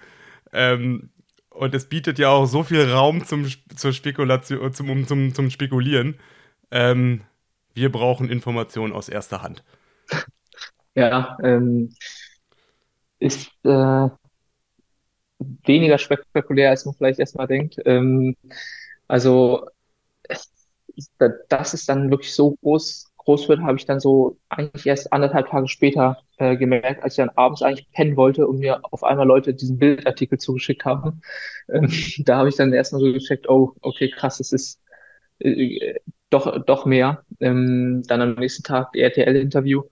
Ähm, und es bietet ja auch so viel Raum zum, zur Spekulation, zum, zum, zum Spekulieren. Ähm, wir brauchen Informationen aus erster Hand. Ja, ähm, ist äh, weniger spektakulär, als man vielleicht erstmal denkt. Ähm, also das ist dann wirklich so groß, groß wird, habe ich dann so eigentlich erst anderthalb Tage später äh, gemerkt, als ich dann abends eigentlich pennen wollte und mir auf einmal Leute diesen Bildartikel zugeschickt haben. Ähm, da habe ich dann erstmal so gecheckt, oh, okay, krass, es ist äh, doch, doch mehr. Ähm, dann am nächsten Tag RTL-Interview,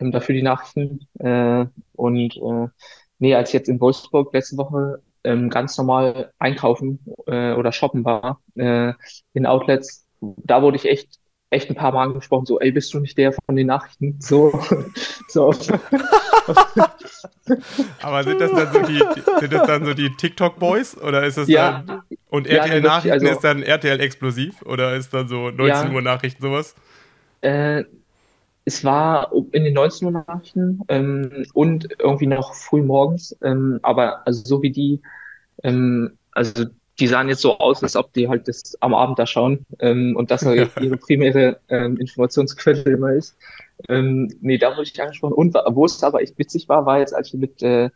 ähm, dafür die Nachrichten. Äh, und äh, nee, als jetzt in Wolfsburg letzte Woche ähm, ganz normal einkaufen äh, oder shoppen war äh, in Outlets, da wurde ich echt echt ein paar Mal angesprochen, so, ey, bist du nicht der von den Nachrichten? So, so. Aber sind das dann so die, sind das dann so die TikTok-Boys oder ist es ja, dann, und RTL-Nachrichten ja, also, ist dann RTL explosiv oder ist dann so 19 ja, Uhr Nachrichten sowas? Äh, es war in den 19 Uhr Nachrichten ähm, und irgendwie noch früh morgens, ähm, aber also so wie die, ähm, also die sahen jetzt so aus, als ob die halt das am Abend da schauen ähm, und das halt ihre primäre ähm, Informationsquelle immer ist. Ähm, nee, da wurde ich angesprochen. Und wo es aber echt witzig war, war jetzt, als ich mit äh,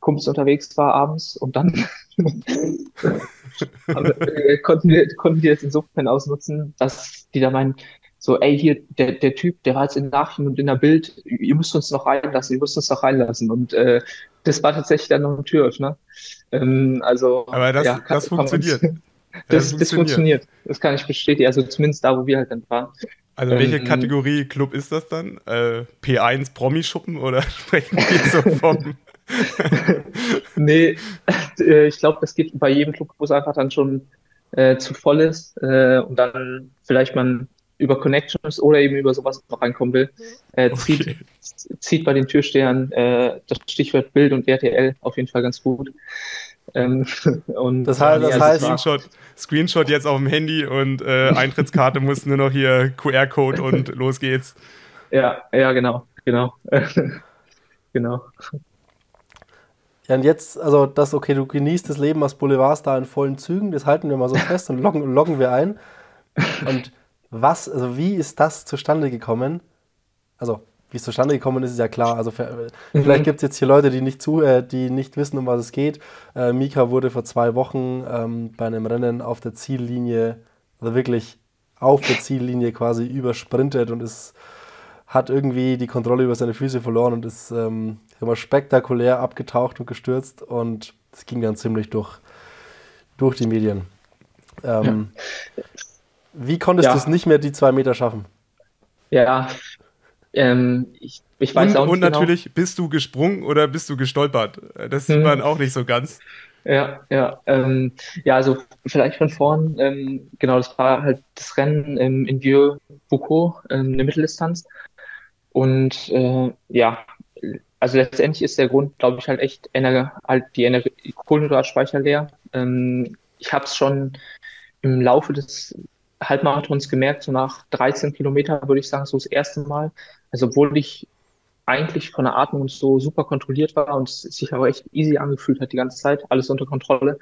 Kumpels unterwegs war abends und dann aber, äh, konnten, wir, konnten wir jetzt insofern ausnutzen, dass die da meinen, so, ey, hier, der, der Typ, der war jetzt in Nachrichten und in der Bild, ihr müsst uns noch reinlassen, ihr müsst uns noch reinlassen. Und äh, das war tatsächlich dann noch ein Türöffner. Ähm, also, Aber das, ja, kann, das funktioniert. das, das, funktioniert. das funktioniert. Das kann ich bestätigen. Also zumindest da, wo wir halt dann waren. Also welche ähm, Kategorie Club ist das dann? Äh, P1 Promi-Schuppen oder sprechen wir so vom... nee, äh, ich glaube, das geht bei jedem Club, wo es einfach dann schon äh, zu voll ist äh, und dann vielleicht man über Connections oder eben über sowas noch reinkommen will, äh, zieht, okay. zieht bei den Türstehern äh, das Stichwort Bild und RTL auf jeden Fall ganz gut. Ähm, und das heißt, das heißt Screenshot, Screenshot jetzt auf dem Handy und äh, Eintrittskarte muss nur noch hier QR-Code und los geht's. Ja, ja, genau, genau. genau. Ja, und jetzt, also das, okay, du genießt das Leben als Boulevardstar in vollen Zügen, das halten wir mal so fest und loggen, loggen wir ein. Und was, also wie ist das zustande gekommen? Also, wie es zustande gekommen ist, ist ja klar. Also mhm. vielleicht gibt es jetzt hier Leute, die nicht zu, äh, die nicht wissen, um was es geht. Äh, Mika wurde vor zwei Wochen ähm, bei einem Rennen auf der Ziellinie, also wirklich auf der Ziellinie quasi übersprintet und ist, hat irgendwie die Kontrolle über seine Füße verloren und ist ähm, spektakulär abgetaucht und gestürzt und es ging dann ziemlich durch, durch die Medien. Ähm, ja. Wie konntest ja. du es nicht mehr die zwei Meter schaffen? Ja, ähm, ich, ich weiß und, auch nicht Und genau. natürlich, bist du gesprungen oder bist du gestolpert? Das sieht hm. man auch nicht so ganz. Ja, ja, ähm, ja, also vielleicht von vorn, ähm, genau, das war halt das Rennen ähm, in Vieux Boucault, ähm, eine Mitteldistanz. Und äh, ja, also letztendlich ist der Grund, glaube ich, halt echt Ener halt die Ener Kohlenhydratspeicher leer. Ähm, ich habe es schon im Laufe des Halbmarathons gemerkt, so nach 13 Kilometer würde ich sagen, so das erste Mal. Also obwohl ich eigentlich von der Atmung so super kontrolliert war und es sich aber echt easy angefühlt hat die ganze Zeit, alles unter Kontrolle,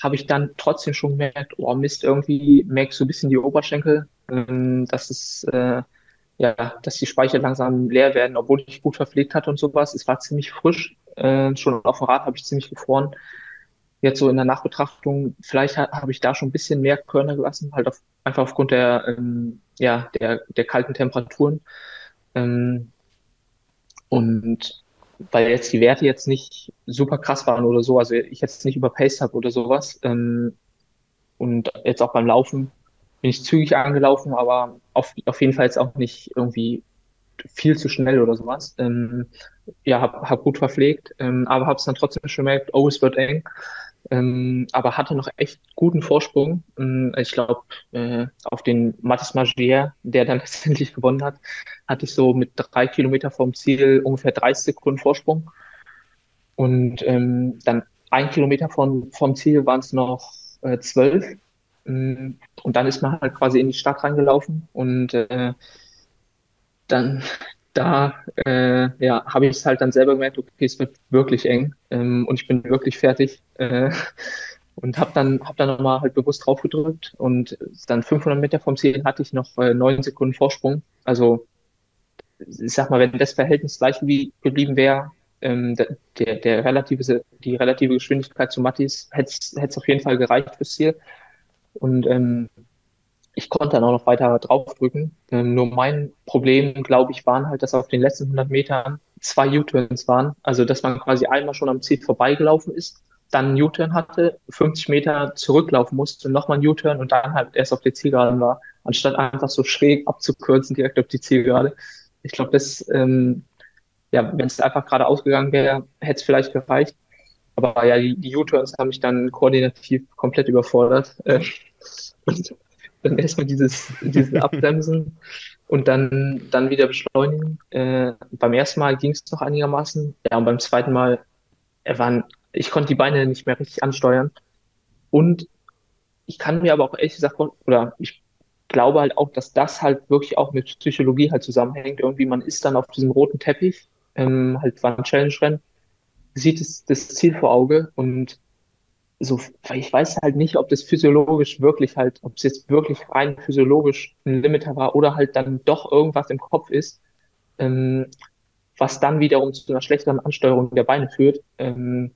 habe ich dann trotzdem schon gemerkt, oh Mist, irgendwie merkst du ein bisschen die Oberschenkel, ähm, dass es äh, ja, dass die Speicher langsam leer werden, obwohl ich gut verpflegt hatte und sowas. Es war ziemlich frisch, äh, schon auf dem Rad habe ich ziemlich gefroren jetzt so in der Nachbetrachtung, vielleicht ha habe ich da schon ein bisschen mehr Körner gelassen, halt auf, einfach aufgrund der, ähm, ja, der, der kalten Temperaturen. Ähm, und weil jetzt die Werte jetzt nicht super krass waren oder so, also ich jetzt nicht überpaced habe oder sowas. Ähm, und jetzt auch beim Laufen bin ich zügig angelaufen, aber auf, auf jeden Fall jetzt auch nicht irgendwie viel zu schnell oder sowas. Ähm, ja, hab, hab gut verpflegt, ähm, aber habe es dann trotzdem schon gemerkt, oh, es wird eng ähm, aber hatte noch echt guten Vorsprung. Ähm, ich glaube, äh, auf den Mathis Magier, der dann letztendlich gewonnen hat, hatte ich so mit drei Kilometer vom Ziel ungefähr 30 Sekunden Vorsprung. Und ähm, dann ein Kilometer vom, vom Ziel waren es noch äh, zwölf. Ähm, und dann ist man halt quasi in die Stadt reingelaufen und äh, dann da äh, ja, habe ich es halt dann selber gemerkt, okay, es wird wirklich eng ähm, und ich bin wirklich fertig äh, und habe dann hab dann nochmal halt bewusst drauf gedrückt und dann 500 Meter vom Ziel hatte ich noch äh, neun Sekunden Vorsprung. Also ich sag mal, wenn das Verhältnis gleich wie geblieben wäre, ähm, der, der relative, die relative Geschwindigkeit zu Mattis hätte es auf jeden Fall gereicht fürs Ziel. Und ähm, ich konnte dann auch noch weiter draufdrücken. Ähm, nur mein Problem, glaube ich, waren halt, dass auf den letzten 100 Metern zwei U-Turns waren. Also, dass man quasi einmal schon am Ziel vorbeigelaufen ist, dann einen U-Turn hatte, 50 Meter zurücklaufen musste, nochmal einen U-Turn und dann halt erst auf der Zielgeraden war, anstatt einfach so schräg abzukürzen direkt auf die Zielgerade. Ich glaube, das, ähm, ja, wenn es einfach gerade ausgegangen wäre, hätte es vielleicht gereicht. Aber ja, die, die U-Turns haben mich dann koordinativ komplett überfordert. Äh, dann erstmal dieses, dieses Abbremsen und dann, dann wieder beschleunigen. Äh, beim ersten Mal ging es noch einigermaßen. Ja, und beim zweiten Mal, er waren, ich konnte die Beine nicht mehr richtig ansteuern. Und ich kann mir aber auch ehrlich gesagt, oder ich glaube halt auch, dass das halt wirklich auch mit Psychologie halt zusammenhängt. Irgendwie, man ist dann auf diesem roten Teppich, ähm, halt war ein Challenge-Rennen, sieht es, das Ziel vor Auge und so, ich weiß halt nicht, ob das physiologisch wirklich halt, ob es jetzt wirklich rein physiologisch ein Limiter war oder halt dann doch irgendwas im Kopf ist, ähm, was dann wiederum zu einer schlechteren Ansteuerung der Beine führt. Ähm,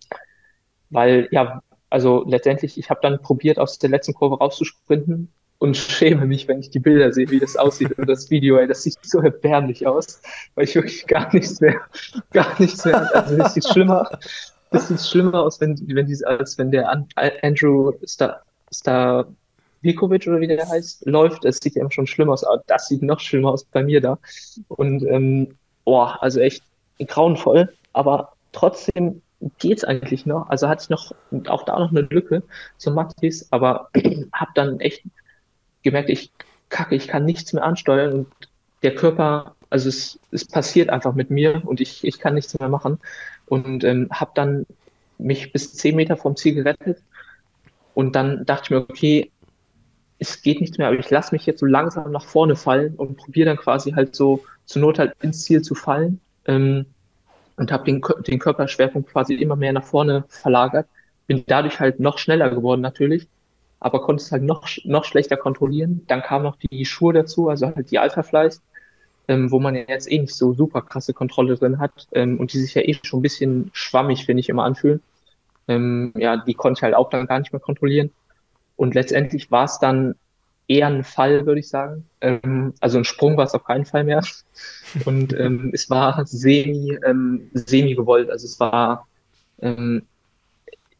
weil, ja, also letztendlich, ich habe dann probiert, aus der letzten Kurve rauszusprinten und schäme mich, wenn ich die Bilder sehe, wie das aussieht und das Video, ey, das sieht so erbärmlich aus, weil ich wirklich gar nichts mehr, gar nichts mehr, also das sieht schlimmer, das sieht schlimmer aus, wenn, wenn die, als wenn der Andrew Star, Star Vikovic oder wie der heißt, läuft, es sieht ja schon schlimmer aus, aber das sieht noch schlimmer aus bei mir da. Und ähm, boah, also echt grauenvoll, aber trotzdem geht's eigentlich noch. Also hatte ich noch auch da noch eine Lücke zum Mattis, aber habe dann echt gemerkt, ich kacke, ich kann nichts mehr ansteuern und der Körper, also es, es passiert einfach mit mir und ich, ich kann nichts mehr machen. Und ähm, habe dann mich bis zehn Meter vom Ziel gerettet und dann dachte ich mir, okay, es geht nichts mehr, aber ich lasse mich jetzt so langsam nach vorne fallen und probiere dann quasi halt so zur Not halt ins Ziel zu fallen ähm, und habe den, den Körperschwerpunkt quasi immer mehr nach vorne verlagert, bin dadurch halt noch schneller geworden natürlich aber konnte es halt noch, noch schlechter kontrollieren. Dann kam noch die Schuhe dazu, also halt die Alpha Flies, ähm, wo man ja jetzt eh nicht so super krasse Kontrolle drin hat ähm, und die sich ja eh schon ein bisschen schwammig, finde ich, immer anfühlen. Ähm, ja, die konnte ich halt auch dann gar nicht mehr kontrollieren. Und letztendlich war es dann eher ein Fall, würde ich sagen. Ähm, also ein Sprung war es auf keinen Fall mehr. Und ähm, es war semi, ähm, semi gewollt. Also es war ähm,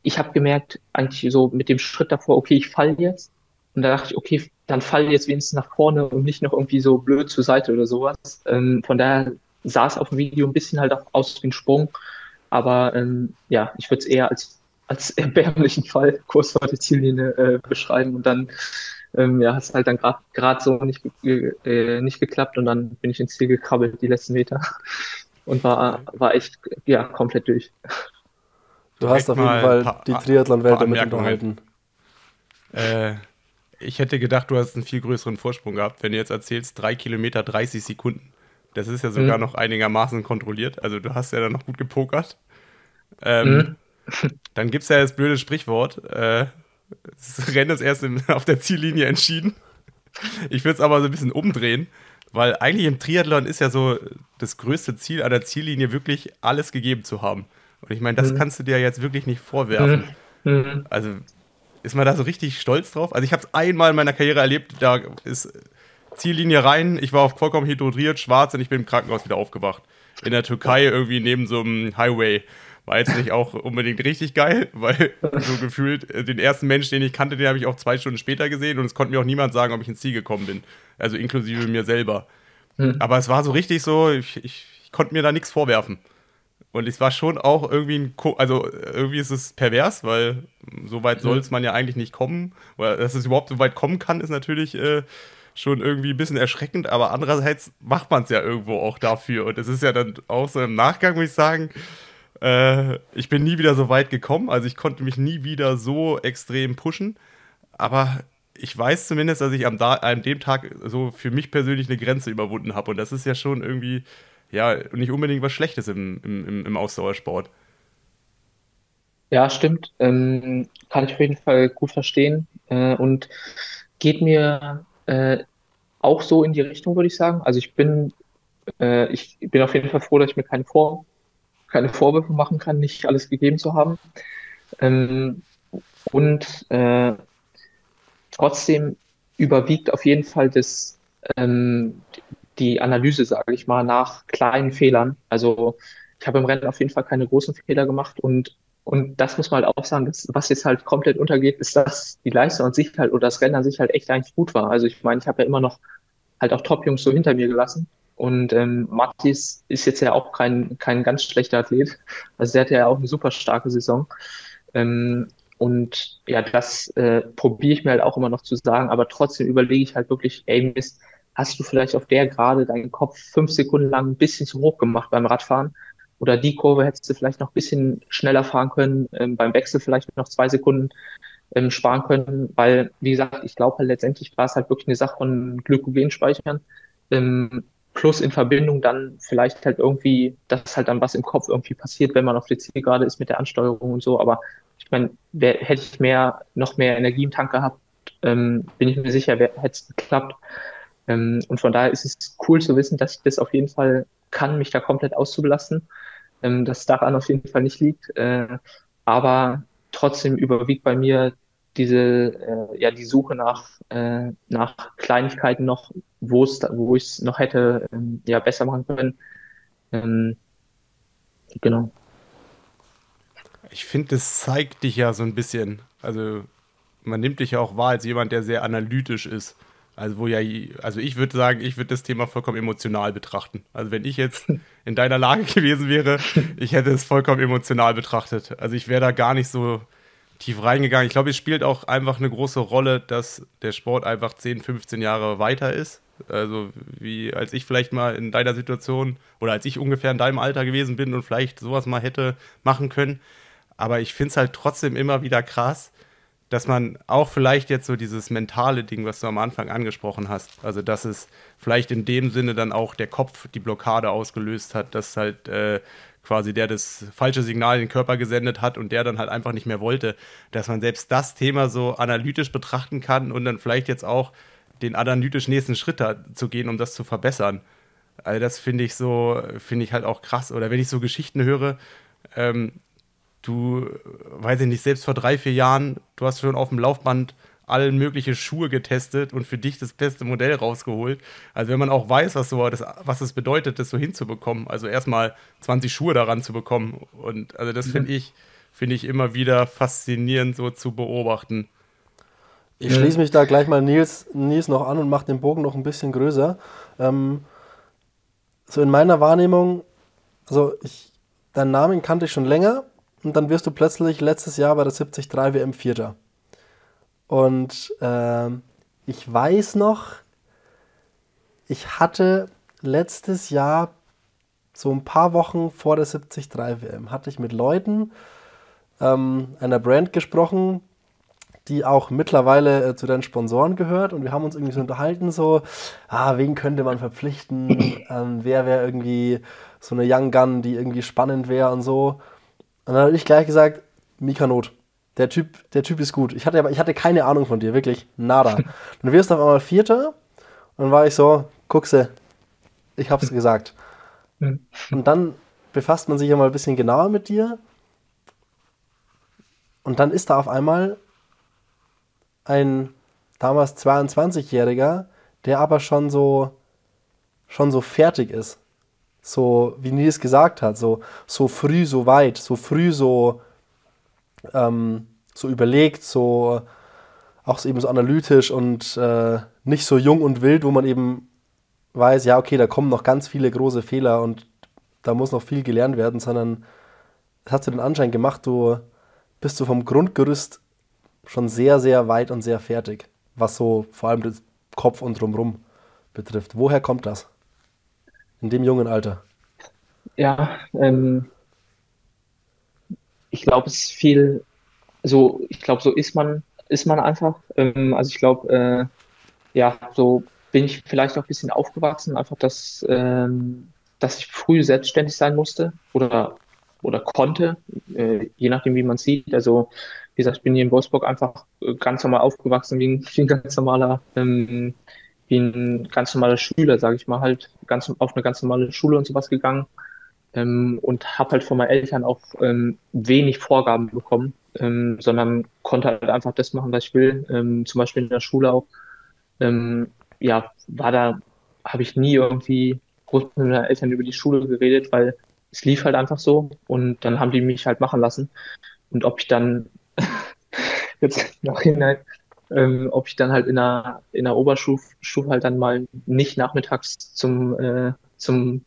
ich habe gemerkt, eigentlich so mit dem Schritt davor, okay, ich fall jetzt. Und da dachte ich, okay, dann fall jetzt wenigstens nach vorne und nicht noch irgendwie so blöd zur Seite oder sowas. Ähm, von daher sah es auf dem Video ein bisschen halt auch aus wie ein Sprung. Aber ähm, ja, ich würde es eher als, als erbärmlichen Fall kurz vor der Ziellinie äh, beschreiben. Und dann ähm, ja, hat es halt dann gerade so nicht, äh, nicht geklappt und dann bin ich ins Ziel gekrabbelt, die letzten Meter. Und war, war echt ja, komplett durch. Du hast auf jeden Fall die Triathlon-Welt damit unterhalten. Äh, ich hätte gedacht, du hast einen viel größeren Vorsprung gehabt, wenn du jetzt erzählst, drei Kilometer 30 Sekunden. Das ist ja sogar mhm. noch einigermaßen kontrolliert. Also du hast ja dann noch gut gepokert. Ähm, mhm. Dann gibt es ja das blöde Sprichwort. Äh, das Rennen ist erst im, auf der Ziellinie entschieden. Ich würde es aber so ein bisschen umdrehen, weil eigentlich im Triathlon ist ja so das größte Ziel an der Ziellinie wirklich alles gegeben zu haben. Und ich meine, das mhm. kannst du dir jetzt wirklich nicht vorwerfen. Mhm. mhm. Also ist man da so richtig stolz drauf? Also ich habe es einmal in meiner Karriere erlebt, da ist Ziellinie rein, ich war vollkommen hydriert, schwarz und ich bin im Krankenhaus wieder aufgewacht. In der Türkei irgendwie neben so einem Highway. War jetzt nicht auch unbedingt richtig geil, weil so gefühlt äh, den ersten Mensch, den ich kannte, den habe ich auch zwei Stunden später gesehen und es konnte mir auch niemand sagen, ob ich ins Ziel gekommen bin. Also inklusive mir selber. Mhm. Aber es war so richtig so, ich, ich, ich konnte mir da nichts vorwerfen. Und es war schon auch irgendwie ein, Ko also irgendwie ist es pervers, weil so weit mhm. soll es man ja eigentlich nicht kommen. Oder dass es überhaupt so weit kommen kann, ist natürlich äh, schon irgendwie ein bisschen erschreckend, aber andererseits macht man es ja irgendwo auch dafür. Und es ist ja dann auch so im Nachgang, muss ich sagen, äh, ich bin nie wieder so weit gekommen. Also ich konnte mich nie wieder so extrem pushen. Aber ich weiß zumindest, dass ich am da an dem Tag so für mich persönlich eine Grenze überwunden habe. Und das ist ja schon irgendwie ja nicht unbedingt was Schlechtes im, im, im Ausdauersport. Ja, stimmt. Ähm, kann ich auf jeden Fall gut verstehen. Äh, und geht mir äh, auch so in die Richtung, würde ich sagen. Also ich bin, äh, ich bin auf jeden Fall froh, dass ich mir keine, Vor keine Vorwürfe machen kann, nicht alles gegeben zu haben. Ähm, und äh, trotzdem überwiegt auf jeden Fall das, ähm, die Analyse, sage ich mal, nach kleinen Fehlern. Also ich habe im Rennen auf jeden Fall keine großen Fehler gemacht und und das muss man halt auch sagen, dass, was jetzt halt komplett untergeht, ist, dass die Leistung an sich halt oder das Rennen an sich halt echt eigentlich gut war. Also ich meine, ich habe ja immer noch halt auch Top-Jungs so hinter mir gelassen. Und ähm, Mathis ist jetzt ja auch kein, kein ganz schlechter Athlet. Also der hat ja auch eine super starke Saison. Ähm, und ja, das äh, probiere ich mir halt auch immer noch zu sagen, aber trotzdem überlege ich halt wirklich, ey Mist, hast du vielleicht auf der gerade deinen Kopf fünf Sekunden lang ein bisschen zu hoch gemacht beim Radfahren. Oder die Kurve hättest du vielleicht noch ein bisschen schneller fahren können, ähm, beim Wechsel vielleicht noch zwei Sekunden. ähm, sparen können, weil, wie gesagt, ich glaube halt letztendlich war es halt wirklich eine Sache von Glykogenspeichern, ähm, plus in Verbindung dann vielleicht halt irgendwie, dass halt dann was im Kopf irgendwie passiert, wenn man auf der Zielgerade ist mit der Ansteuerung und so, aber ich meine, hätte ich mehr, noch mehr Energie im Tank gehabt, ähm, bin ich mir sicher, hätte es geklappt. Ähm, und von daher ist es cool zu wissen, dass ich das auf jeden Fall kann, mich da komplett auszubelasten, ähm, dass daran auf jeden Fall nicht liegt. Äh, aber trotzdem überwiegt bei mir diese, äh, ja, die Suche nach, äh, nach Kleinigkeiten noch, wo es, wo ich es noch hätte, ähm, ja, besser machen können. Ähm, genau. Ich finde, das zeigt dich ja so ein bisschen. Also, man nimmt dich ja auch wahr als jemand, der sehr analytisch ist. Also, wo ja, also ich würde sagen, ich würde das Thema vollkommen emotional betrachten. Also, wenn ich jetzt in deiner Lage gewesen wäre, ich hätte es vollkommen emotional betrachtet. Also, ich wäre da gar nicht so tief reingegangen. Ich glaube, es spielt auch einfach eine große Rolle, dass der Sport einfach 10, 15 Jahre weiter ist. Also wie als ich vielleicht mal in deiner Situation oder als ich ungefähr in deinem Alter gewesen bin und vielleicht sowas mal hätte machen können. Aber ich finde es halt trotzdem immer wieder krass, dass man auch vielleicht jetzt so dieses mentale Ding, was du am Anfang angesprochen hast, also dass es vielleicht in dem Sinne dann auch der Kopf die Blockade ausgelöst hat, dass halt äh, quasi der das falsche Signal in den Körper gesendet hat und der dann halt einfach nicht mehr wollte, dass man selbst das Thema so analytisch betrachten kann und dann vielleicht jetzt auch den analytisch nächsten Schritt da zu gehen, um das zu verbessern. Also das finde ich so, finde ich halt auch krass. Oder wenn ich so Geschichten höre, ähm, du, weiß ich nicht, selbst vor drei, vier Jahren, du hast schon auf dem Laufband alle möglichen Schuhe getestet und für dich das beste Modell rausgeholt. Also wenn man auch weiß, was, so, das, was es bedeutet, das so hinzubekommen, also erstmal 20 Schuhe daran zu bekommen. Und also das finde ich, finde ich immer wieder faszinierend so zu beobachten. Ich schließe mich da gleich mal Nils, Nils noch an und mache den Bogen noch ein bisschen größer. Ähm, so in meiner Wahrnehmung, also ich, deinen Namen kannte ich schon länger und dann wirst du plötzlich letztes Jahr bei der 73 WM Vierter. Und äh, ich weiß noch, ich hatte letztes Jahr, so ein paar Wochen vor der 73 WM, hatte ich mit Leuten ähm, einer Brand gesprochen, die auch mittlerweile äh, zu den Sponsoren gehört und wir haben uns irgendwie so unterhalten, so, ah, wen könnte man verpflichten, ähm, wer wäre irgendwie so eine Young Gun, die irgendwie spannend wäre und so. Und dann habe ich gleich gesagt, Mika Not. Der Typ, der Typ ist gut. Ich hatte aber, ich hatte keine Ahnung von dir, wirklich nada. Dann wirst du auf einmal Vierter und dann war ich so, guckse, ich hab's gesagt. Und dann befasst man sich ja mal ein bisschen genauer mit dir. Und dann ist da auf einmal ein damals 22-Jähriger, der aber schon so, schon so fertig ist. So, wie Nils gesagt hat, so, so früh, so weit, so früh, so, ähm, so überlegt, so auch so eben so analytisch und äh, nicht so jung und wild, wo man eben weiß, ja, okay, da kommen noch ganz viele große Fehler und da muss noch viel gelernt werden, sondern es hat so den Anschein gemacht, du bist so vom Grundgerüst schon sehr, sehr weit und sehr fertig, was so vor allem das Kopf und drumrum betrifft. Woher kommt das? In dem jungen Alter? Ja, ähm, ich glaube, es ist viel so, ich glaube, so ist man, ist man einfach. Ähm, also ich glaube, äh, ja, so bin ich vielleicht auch ein bisschen aufgewachsen, einfach, dass, ähm, dass ich früh selbstständig sein musste oder, oder konnte, äh, je nachdem, wie man sieht. Also, wie gesagt, ich bin hier in Wolfsburg einfach ganz normal aufgewachsen, wie ein, wie ein ganz normaler, ähm, wie ein ganz normaler Schüler, sage ich mal, halt ganz auf eine ganz normale Schule und sowas gegangen ähm, und habe halt von meinen Eltern auch ähm, wenig Vorgaben bekommen, ähm, sondern konnte halt einfach das machen, was ich will. Ähm, zum Beispiel in der Schule auch. Ähm, ja, war da, habe ich nie irgendwie groß mit meinen Eltern über die Schule geredet, weil es lief halt einfach so und dann haben die mich halt machen lassen. Und ob ich dann jetzt nachhinein, ähm, ob ich dann halt in der, in der Oberstufe halt dann mal nicht nachmittags zum, äh, zum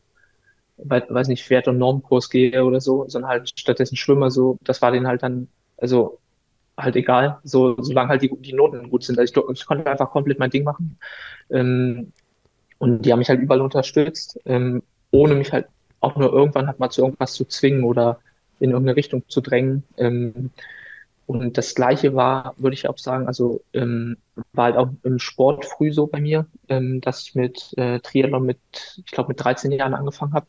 weiß nicht, Wert- und Normkurs gehe oder so, sondern halt stattdessen schwimme, so, das war denen halt dann, also halt egal, so, solange halt die, die Noten gut sind. Also ich, ich konnte einfach komplett mein Ding machen. Ähm, und die haben mich halt überall unterstützt, ähm, ohne mich halt auch nur irgendwann halt mal zu irgendwas zu zwingen oder in irgendeine Richtung zu drängen. Ähm, und das Gleiche war, würde ich auch sagen, also ähm, war halt auch im Sport früh so bei mir, ähm, dass ich mit äh, Triathlon mit, ich glaube, mit 13 Jahren angefangen habe.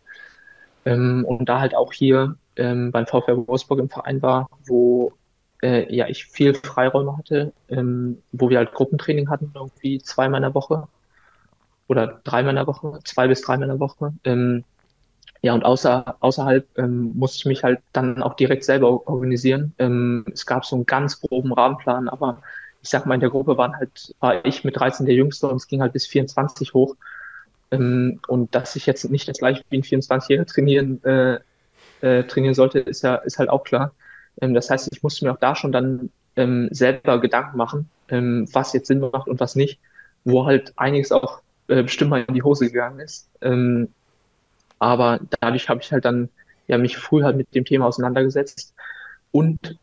Ähm, und da halt auch hier ähm, beim VfR Wolfsburg im Verein war, wo äh, ja ich viel Freiräume hatte, ähm, wo wir halt Gruppentraining hatten, irgendwie zweimal in der Woche oder dreimal in der Woche, zwei bis dreimal in der Woche. Ähm, ja, und außer, außerhalb ähm, musste ich mich halt dann auch direkt selber organisieren. Ähm, es gab so einen ganz groben Rahmenplan, aber ich sag mal, in der Gruppe waren halt, war ich mit 13 der Jüngste und es ging halt bis 24 hoch. Ähm, und dass ich jetzt nicht das gleiche wie ein 24-Jähriger trainieren, äh, äh, trainieren sollte, ist ja, ist halt auch klar. Ähm, das heißt, ich musste mir auch da schon dann ähm, selber Gedanken machen, ähm, was jetzt Sinn macht und was nicht, wo halt einiges auch äh, bestimmt mal in die Hose gegangen ist. Ähm, aber dadurch habe ich halt dann ja mich früh halt mit dem Thema auseinandergesetzt. Und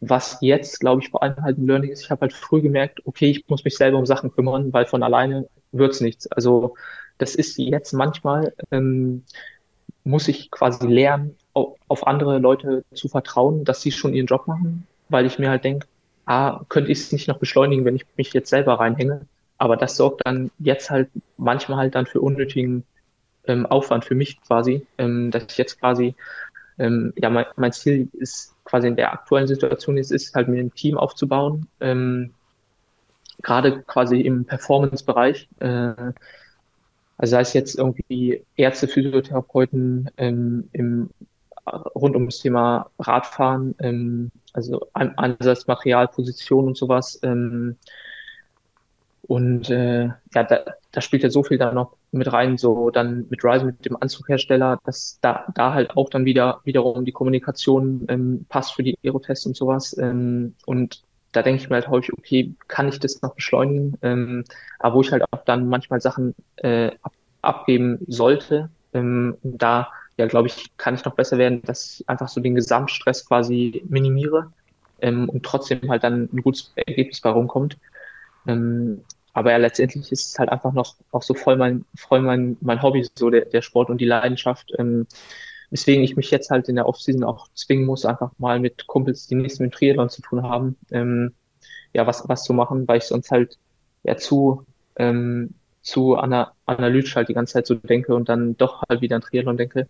was jetzt, glaube ich, vor allem halt ein Learning ist, ich habe halt früh gemerkt, okay, ich muss mich selber um Sachen kümmern, weil von alleine wird's nichts. Also das ist jetzt manchmal, ähm, muss ich quasi lernen, auf andere Leute zu vertrauen, dass sie schon ihren Job machen, weil ich mir halt denke, ah, könnte ich es nicht noch beschleunigen, wenn ich mich jetzt selber reinhänge. Aber das sorgt dann jetzt halt manchmal halt dann für unnötigen ähm, Aufwand für mich quasi, ähm, dass ich jetzt quasi, ähm, ja, mein, mein Ziel ist quasi in der aktuellen Situation ist, ist halt mir ein Team aufzubauen, ähm, gerade quasi im Performance-Bereich. Äh, also sei es jetzt irgendwie Ärzte, Physiotherapeuten ähm, im, rund ums Thema Radfahren, ähm, also einerseits Material, Position und sowas. Ähm, und äh, ja, da, da spielt ja so viel da noch mit rein, so dann mit Rise, mit dem Anzughersteller, dass da, da halt auch dann wieder wiederum die Kommunikation ähm, passt für die Aerotests und sowas. Ähm, und da denke ich mir halt häufig, okay, kann ich das noch beschleunigen? Ähm, aber wo ich halt auch dann manchmal Sachen äh, ab, abgeben sollte, ähm, da ja, glaube ich, kann ich noch besser werden, dass ich einfach so den Gesamtstress quasi minimiere ähm, und trotzdem halt dann ein gutes Ergebnis bei rumkommt. Ähm, aber ja, letztendlich ist es halt einfach noch auch so voll mein, voll mein, mein Hobby, so der, der Sport und die Leidenschaft. Ähm, weswegen ich mich jetzt halt in der Offseason auch zwingen muss, einfach mal mit Kumpels, die nichts mit Triathlon zu tun haben, ähm, ja, was, was zu machen, weil ich sonst halt ja zu, ähm, zu ana analytisch halt die ganze Zeit so denke und dann doch halt wieder an Triathlon denke.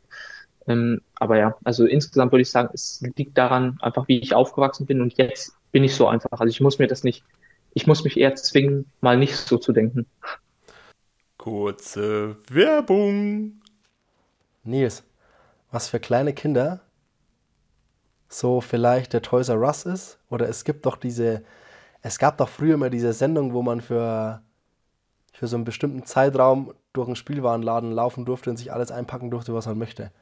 Ähm, aber ja, also insgesamt würde ich sagen, es liegt daran einfach, wie ich aufgewachsen bin und jetzt bin ich so einfach. Also ich muss mir das nicht ich muss mich eher zwingen, mal nicht so zu denken. Kurze Werbung. Nils, was für kleine Kinder so vielleicht der Toys R Us ist? Oder es gibt doch diese, es gab doch früher immer diese Sendung, wo man für, für so einen bestimmten Zeitraum durch einen Spielwarenladen laufen durfte und sich alles einpacken durfte, was man möchte.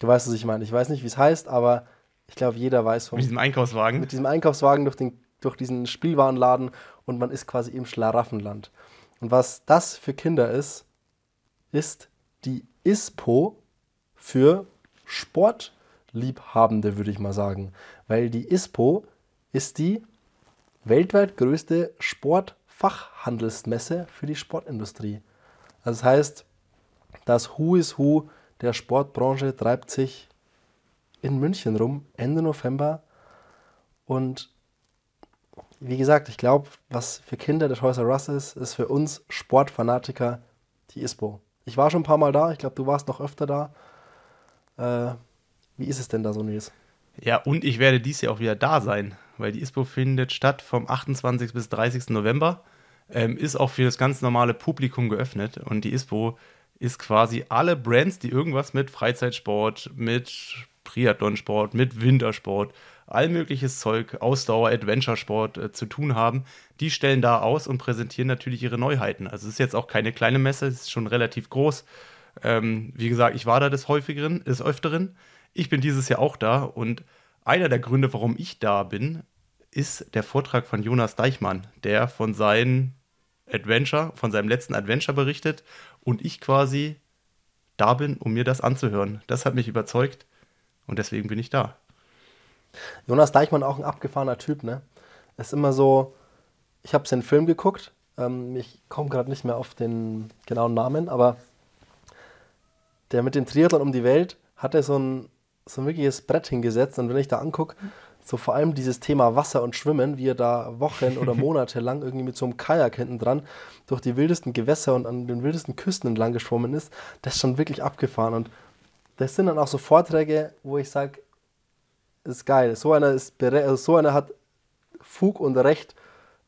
Du weißt, was ich meine. Ich weiß nicht, wie es heißt, aber ich glaube, jeder weiß von. Mit diesem Einkaufswagen? Mit diesem Einkaufswagen durch den durch diesen Spielwarenladen und man ist quasi im Schlaraffenland. Und was das für Kinder ist, ist die ISPO für Sportliebhabende, würde ich mal sagen. Weil die ISPO ist die weltweit größte Sportfachhandelsmesse für die Sportindustrie. Also das heißt, das Who is Who der Sportbranche treibt sich in München rum, Ende November. Und wie gesagt, ich glaube, was für Kinder der Toys R Us ist, ist für uns Sportfanatiker die ISPO. Ich war schon ein paar Mal da, ich glaube, du warst noch öfter da. Äh, wie ist es denn da so, Nils? Ja, und ich werde dies Jahr auch wieder da sein, weil die ISPO findet statt vom 28. bis 30. November. Ähm, ist auch für das ganz normale Publikum geöffnet und die ISPO ist quasi alle Brands, die irgendwas mit Freizeitsport, mit Triathlonsport, mit Wintersport all mögliches Zeug, Ausdauer, Adventure-Sport äh, zu tun haben, die stellen da aus und präsentieren natürlich ihre Neuheiten. Also es ist jetzt auch keine kleine Messe, es ist schon relativ groß. Ähm, wie gesagt, ich war da des häufigeren, des öfteren. Ich bin dieses Jahr auch da und einer der Gründe, warum ich da bin, ist der Vortrag von Jonas Deichmann, der von seinem Adventure, von seinem letzten Adventure berichtet und ich quasi da bin, um mir das anzuhören. Das hat mich überzeugt und deswegen bin ich da. Jonas Deichmann auch ein abgefahrener Typ, ne? Ist immer so, ich habe seinen Film geguckt, ähm, ich komme gerade nicht mehr auf den genauen Namen, aber der mit dem Triathlon um die Welt hat er so ein, so ein wirkliches Brett hingesetzt und wenn ich da angucke, so vor allem dieses Thema Wasser und Schwimmen, wie er da Wochen oder Monate lang irgendwie mit so einem Kajak hinten dran durch die wildesten Gewässer und an den wildesten Küsten entlang geschwommen ist, das ist schon wirklich abgefahren. Und das sind dann auch so Vorträge, wo ich sage, ist geil. So einer, ist also so einer hat Fug und Recht,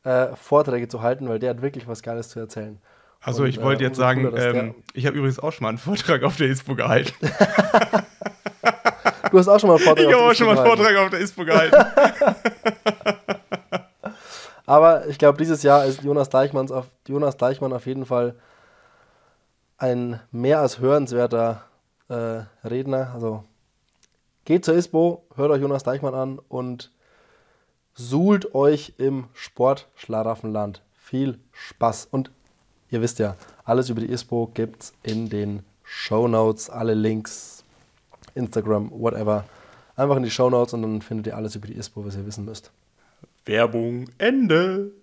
äh, Vorträge zu halten, weil der hat wirklich was Geiles zu erzählen. Also und, ich wollte äh, jetzt sagen, cooler, ähm, ich habe übrigens auch schon mal einen Vortrag auf der ISPO gehalten. du hast auch schon mal einen Vortrag ich auf der ISPO gehalten. Ich habe auch schon mal einen Vortrag auf der ISPO gehalten. Aber ich glaube, dieses Jahr ist Jonas, Deichmanns auf, Jonas Deichmann auf jeden Fall ein mehr als hörenswerter äh, Redner. Also geht zur ISPO, hört euch Jonas Deichmann an und suhlt euch im Sportschlaraffenland. Viel Spaß. Und ihr wisst ja, alles über die ISPO gibt es in den Show Notes, alle Links, Instagram, whatever. Einfach in die Show Notes und dann findet ihr alles über die ISPO, was ihr wissen müsst. Werbung Ende.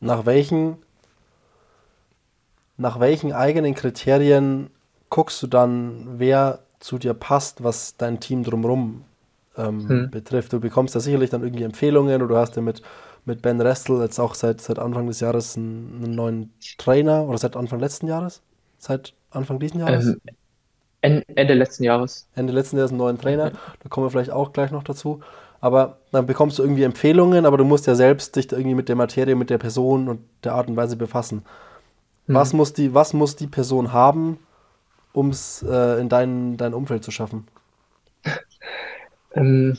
Nach welchen, nach welchen eigenen Kriterien guckst du dann, wer zu dir passt, was dein Team drumherum ähm, hm. betrifft? Du bekommst da sicherlich dann irgendwie Empfehlungen oder du hast ja mit, mit Ben Restel jetzt auch seit, seit Anfang des Jahres einen, einen neuen Trainer oder seit Anfang letzten Jahres? Seit Anfang diesen Jahres? Ähm, Ende letzten Jahres. Ende letzten Jahres einen neuen Trainer. Da kommen wir vielleicht auch gleich noch dazu aber dann bekommst du irgendwie Empfehlungen, aber du musst ja selbst dich irgendwie mit der Materie, mit der Person und der Art und Weise befassen. Mhm. Was, muss die, was muss die Person haben, um es äh, in dein, dein Umfeld zu schaffen? ähm,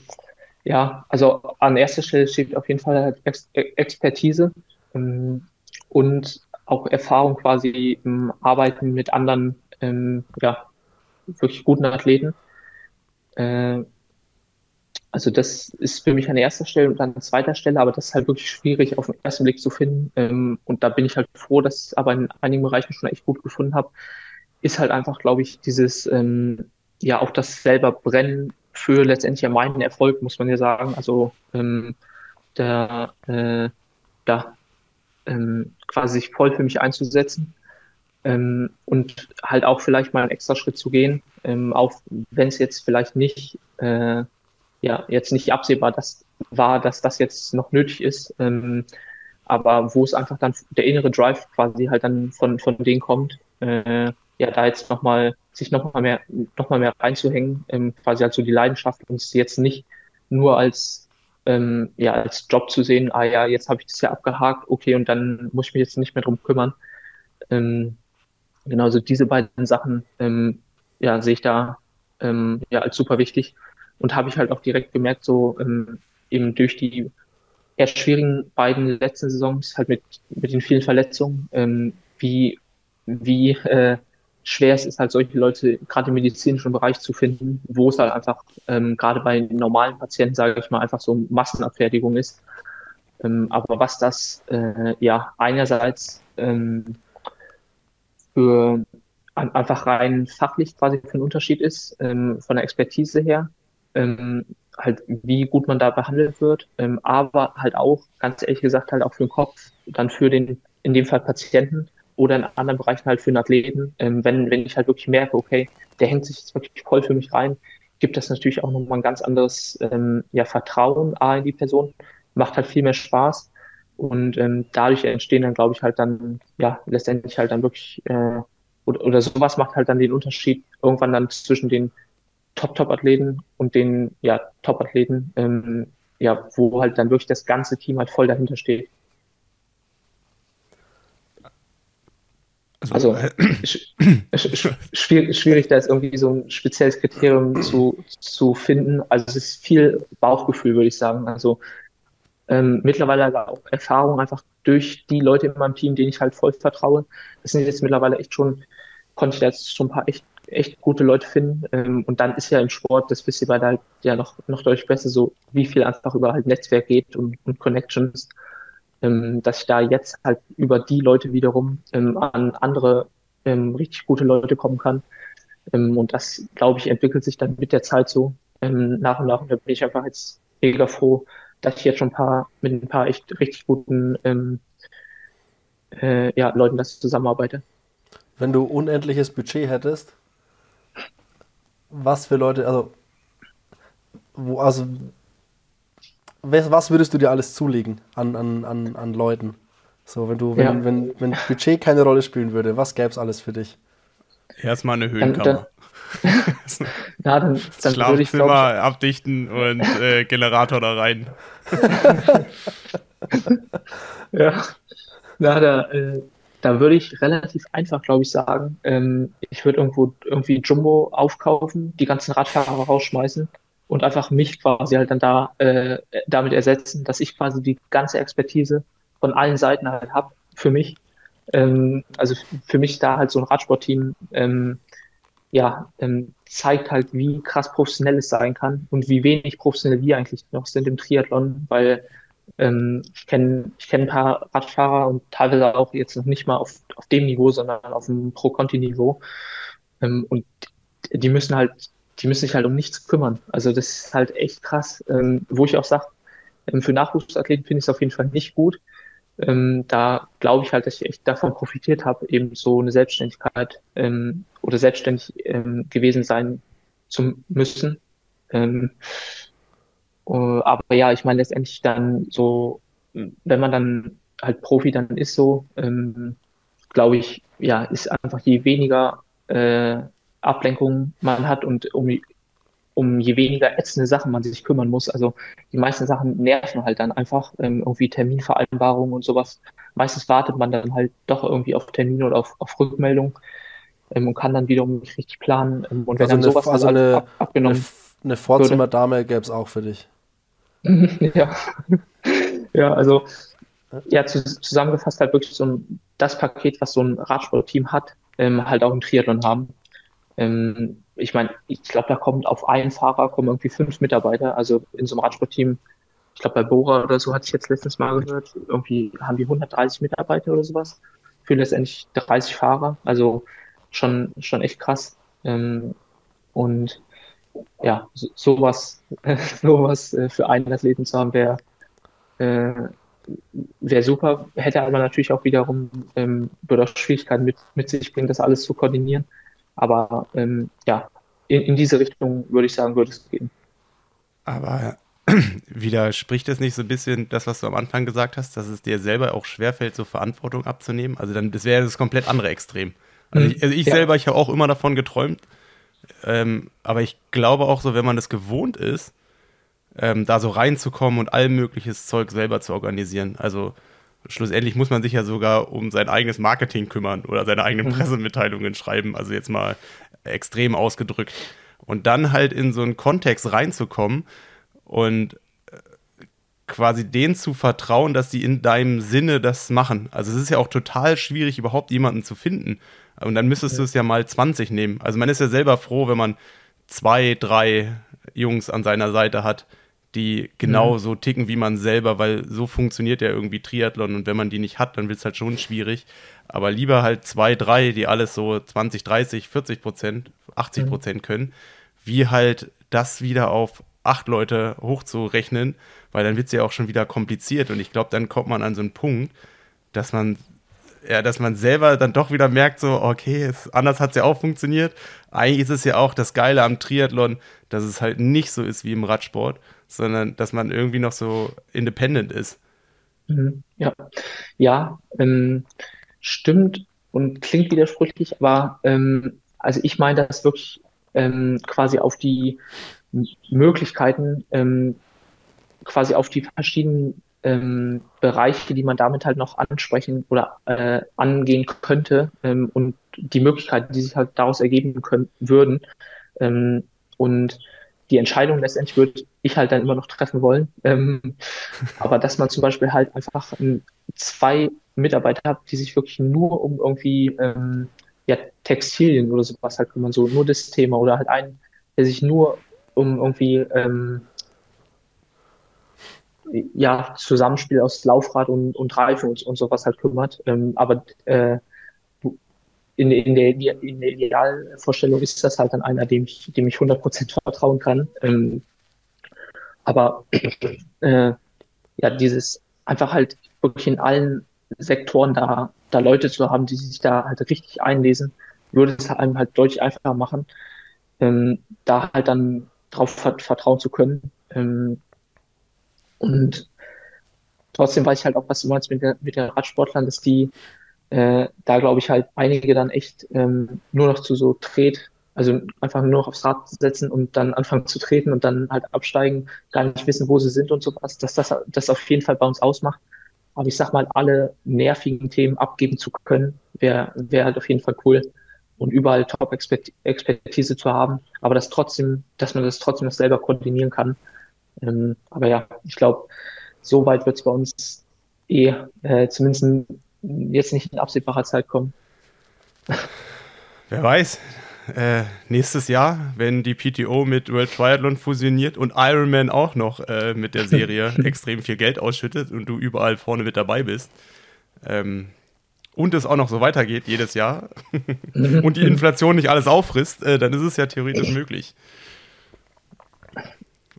ja, also an erster Stelle steht auf jeden Fall Ex Expertise ähm, und auch Erfahrung quasi im Arbeiten mit anderen, ähm, ja, wirklich guten Athleten. Äh, also das ist für mich an erster Stelle und an zweiter Stelle, aber das ist halt wirklich schwierig auf den ersten Blick zu finden. Ähm, und da bin ich halt froh, dass ich es aber in einigen Bereichen schon echt gut gefunden habe. Ist halt einfach, glaube ich, dieses, ähm, ja, auch das selber Brennen für letztendlich ja meinen Erfolg, muss man ja sagen. Also ähm, der, äh, da ähm, quasi sich voll für mich einzusetzen. Ähm, und halt auch vielleicht mal einen extra Schritt zu gehen, ähm, auch wenn es jetzt vielleicht nicht äh, ja jetzt nicht absehbar dass, war, dass das jetzt noch nötig ist. Ähm, aber wo es einfach dann der innere Drive quasi halt dann von, von denen kommt, äh, ja, da jetzt nochmal, sich nochmal mehr, noch mal mehr reinzuhängen, ähm, quasi halt so die Leidenschaft und es jetzt nicht nur als, ähm, ja, als Job zu sehen, ah ja, jetzt habe ich das ja abgehakt, okay, und dann muss ich mich jetzt nicht mehr drum kümmern. Ähm, genauso diese beiden Sachen, ähm, ja, sehe ich da ähm, ja als super wichtig. Und habe ich halt auch direkt gemerkt, so ähm, eben durch die eher schwierigen beiden letzten Saisons, halt mit, mit den vielen Verletzungen, ähm, wie, wie äh, schwer es ist, halt solche Leute gerade im medizinischen Bereich zu finden, wo es halt einfach ähm, gerade bei normalen Patienten, sage ich mal, einfach so Massenabfertigung ist. Ähm, aber was das äh, ja einerseits ähm, für an, einfach rein fachlich quasi für einen Unterschied ist, ähm, von der Expertise her, ähm, halt wie gut man da behandelt wird, ähm, aber halt auch, ganz ehrlich gesagt, halt auch für den Kopf, dann für den, in dem Fall Patienten oder in anderen Bereichen halt für den Athleten, ähm, wenn, wenn ich halt wirklich merke, okay, der hängt sich jetzt wirklich voll für mich rein, gibt das natürlich auch nochmal ein ganz anderes ähm, ja, Vertrauen A in die Person, macht halt viel mehr Spaß. Und ähm, dadurch entstehen dann, glaube ich, halt dann, ja, letztendlich halt dann wirklich, äh, oder, oder sowas macht halt dann den Unterschied irgendwann dann zwischen den Top-Top-Athleten und den ja, Top-Athleten, ähm, ja, wo halt dann wirklich das ganze Team halt voll dahinter steht. Also, also äh, schwierig, schwierig, da jetzt irgendwie so ein spezielles Kriterium zu, zu finden. Also es ist viel Bauchgefühl, würde ich sagen. Also ähm, mittlerweile aber auch Erfahrung einfach durch die Leute in meinem Team, denen ich halt voll vertraue. Das sind jetzt mittlerweile echt schon, konnte ich da jetzt schon ein paar echt echt gute Leute finden. Ähm, und dann ist ja im Sport, das wisst ihr beide halt ja noch, noch deutlich besser, so wie viel einfach über halt Netzwerk geht und, und Connections, ähm, dass ich da jetzt halt über die Leute wiederum ähm, an andere ähm, richtig gute Leute kommen kann. Ähm, und das, glaube ich, entwickelt sich dann mit der Zeit so ähm, nach und nach. Und da bin ich einfach jetzt mega froh, dass ich jetzt schon ein paar, mit ein paar echt richtig guten ähm, äh, ja, Leuten das zusammenarbeite. Wenn du unendliches Budget hättest, was für Leute, also, wo, also, was würdest du dir alles zulegen an, an, an, an Leuten? So, wenn du, wenn, ja. wenn, wenn Budget keine Rolle spielen würde, was gäbe es alles für dich? Erstmal eine Höhenkammer. Na, dann, dann Schlafzimmer ich, glaub, abdichten und äh, Generator da rein. ja. Na, da, äh, da würde ich relativ einfach, glaube ich, sagen, ähm, ich würde irgendwo irgendwie Jumbo aufkaufen, die ganzen Radfahrer rausschmeißen und einfach mich quasi halt dann da äh, damit ersetzen, dass ich quasi die ganze Expertise von allen Seiten halt habe für mich. Ähm, also für mich da halt so ein Radsportteam ähm, ja, ähm, zeigt halt, wie krass professionell es sein kann und wie wenig professionell wir eigentlich noch sind im Triathlon, weil ähm, ich kenne ich kenn ein paar Radfahrer und teilweise auch jetzt noch nicht mal auf, auf dem Niveau, sondern auf dem Pro-Conti-Niveau. Ähm, und die müssen halt, die müssen sich halt um nichts kümmern. Also das ist halt echt krass, ähm, wo ich auch sage, ähm, für Nachwuchsathleten finde ich es auf jeden Fall nicht gut. Ähm, da glaube ich halt, dass ich echt davon profitiert habe, eben so eine Selbstständigkeit ähm, oder selbstständig ähm, gewesen sein zu müssen. Ähm, uh, aber ja, ich meine letztendlich dann so, wenn man dann halt Profi dann ist so, ähm, glaube ich, ja, ist einfach je weniger äh, Ablenkung man hat und um um je weniger ätzende Sachen man sich kümmern muss. Also die meisten Sachen nerven halt dann einfach, ähm, irgendwie Terminvereinbarungen und sowas. Meistens wartet man dann halt doch irgendwie auf Termin oder auf, auf Rückmeldung ähm, und kann dann wiederum nicht richtig planen. Ähm, und wenn also dann eine, sowas also eine, ab, abgenommen eine, eine Vorzimmerdame gäbe es auch für dich. ja. ja, also ja, zu, zusammengefasst halt wirklich so ein, das Paket, was so ein Radsportteam hat, ähm, halt auch im Triathlon haben. Ähm, ich meine, ich glaube, da kommt auf einen Fahrer kommen irgendwie fünf Mitarbeiter. Also in so einem Radsportteam, ich glaube bei Bora oder so hatte ich jetzt letztens mal gehört, irgendwie haben die 130 Mitarbeiter oder sowas für letztendlich 30 Fahrer. Also schon schon echt krass. Ähm, und ja, so, sowas, sowas äh, für einen Athleten zu haben, wäre äh, wäre super. Hätte aber natürlich auch wiederum ähm, würde auch Schwierigkeiten mit, mit sich bringen, das alles zu koordinieren. Aber ähm, ja, in, in diese Richtung würde ich sagen, würde es gehen. Aber widerspricht es nicht so ein bisschen das, was du am Anfang gesagt hast, dass es dir selber auch schwerfällt, so Verantwortung abzunehmen? Also dann, das wäre das komplett andere Extrem. Also ich, also ich ja. selber, ich habe auch immer davon geträumt, ähm, aber ich glaube auch so, wenn man das gewohnt ist, ähm, da so reinzukommen und all mögliches Zeug selber zu organisieren. Also schlussendlich muss man sich ja sogar um sein eigenes Marketing kümmern oder seine eigenen mhm. Pressemitteilungen schreiben, also jetzt mal extrem ausgedrückt. Und dann halt in so einen Kontext reinzukommen und äh, quasi denen zu vertrauen, dass sie in deinem Sinne das machen. Also es ist ja auch total schwierig, überhaupt jemanden zu finden. Und dann müsstest ja. du es ja mal 20 nehmen. Also man ist ja selber froh, wenn man zwei, drei Jungs an seiner Seite hat, die genau mhm. so ticken wie man selber, weil so funktioniert ja irgendwie Triathlon und wenn man die nicht hat, dann wird es halt schon schwierig. Aber lieber halt zwei, drei, die alles so 20, 30, 40 Prozent, 80 mhm. Prozent mhm. können, wie halt das wieder auf acht Leute hochzurechnen, weil dann wird es ja auch schon wieder kompliziert und ich glaube, dann kommt man an so einen Punkt, dass man ja, dass man selber dann doch wieder merkt, so, okay, es, anders hat es ja auch funktioniert. Eigentlich ist es ja auch das Geile am Triathlon, dass es halt nicht so ist wie im Radsport, sondern dass man irgendwie noch so independent ist. Mhm. Ja, ja ähm, stimmt und klingt widersprüchlich, aber ähm, also ich meine das wirklich ähm, quasi auf die Möglichkeiten, ähm, quasi auf die verschiedenen ähm, Bereiche, die man damit halt noch ansprechen oder äh, angehen könnte ähm, und die Möglichkeiten, die sich halt daraus ergeben können, würden. Und die Entscheidung letztendlich würde ich halt dann immer noch treffen wollen. Ähm, aber dass man zum Beispiel halt einfach ähm, zwei Mitarbeiter hat, die sich wirklich nur um irgendwie ähm, ja, Textilien oder sowas halt kümmern, so nur das Thema oder halt einen, der sich nur um irgendwie ähm, ja, Zusammenspiel aus Laufrad und, und Reifen und, und sowas halt kümmert. Ähm, aber äh, in, in, der, in der Idealvorstellung ist das halt dann einer, dem ich, dem ich 100% vertrauen kann. Ähm, aber äh, ja, dieses einfach halt wirklich in allen Sektoren da, da Leute zu haben, die sich da halt richtig einlesen, würde es einem halt deutlich einfacher machen, ähm, da halt dann drauf vertrauen zu können. Ähm, Und trotzdem weiß ich halt auch, was du meinst mit, der, mit den Radsportlern, dass die äh, da glaube ich halt einige dann echt ähm, nur noch zu so Tret, also einfach nur noch aufs Rad setzen und dann anfangen zu treten und dann halt absteigen, gar nicht wissen, wo sie sind und sowas, dass das das auf jeden Fall bei uns ausmacht. Aber ich sag mal, alle nervigen Themen abgeben zu können, wäre wär halt auf jeden Fall cool und überall Top-Expertise zu haben, aber das trotzdem, dass man das trotzdem noch selber koordinieren kann. Ähm, aber ja, ich glaube, so weit wird es bei uns eh äh, zumindest jetzt nicht in absehbarer Zeit kommen. Wer weiß. Äh, nächstes Jahr, wenn die PTO mit World Triathlon fusioniert und Ironman auch noch äh, mit der Serie extrem viel Geld ausschüttet und du überall vorne mit dabei bist, ähm, und es auch noch so weitergeht jedes Jahr und die Inflation nicht alles auffrisst, äh, dann ist es ja theoretisch möglich.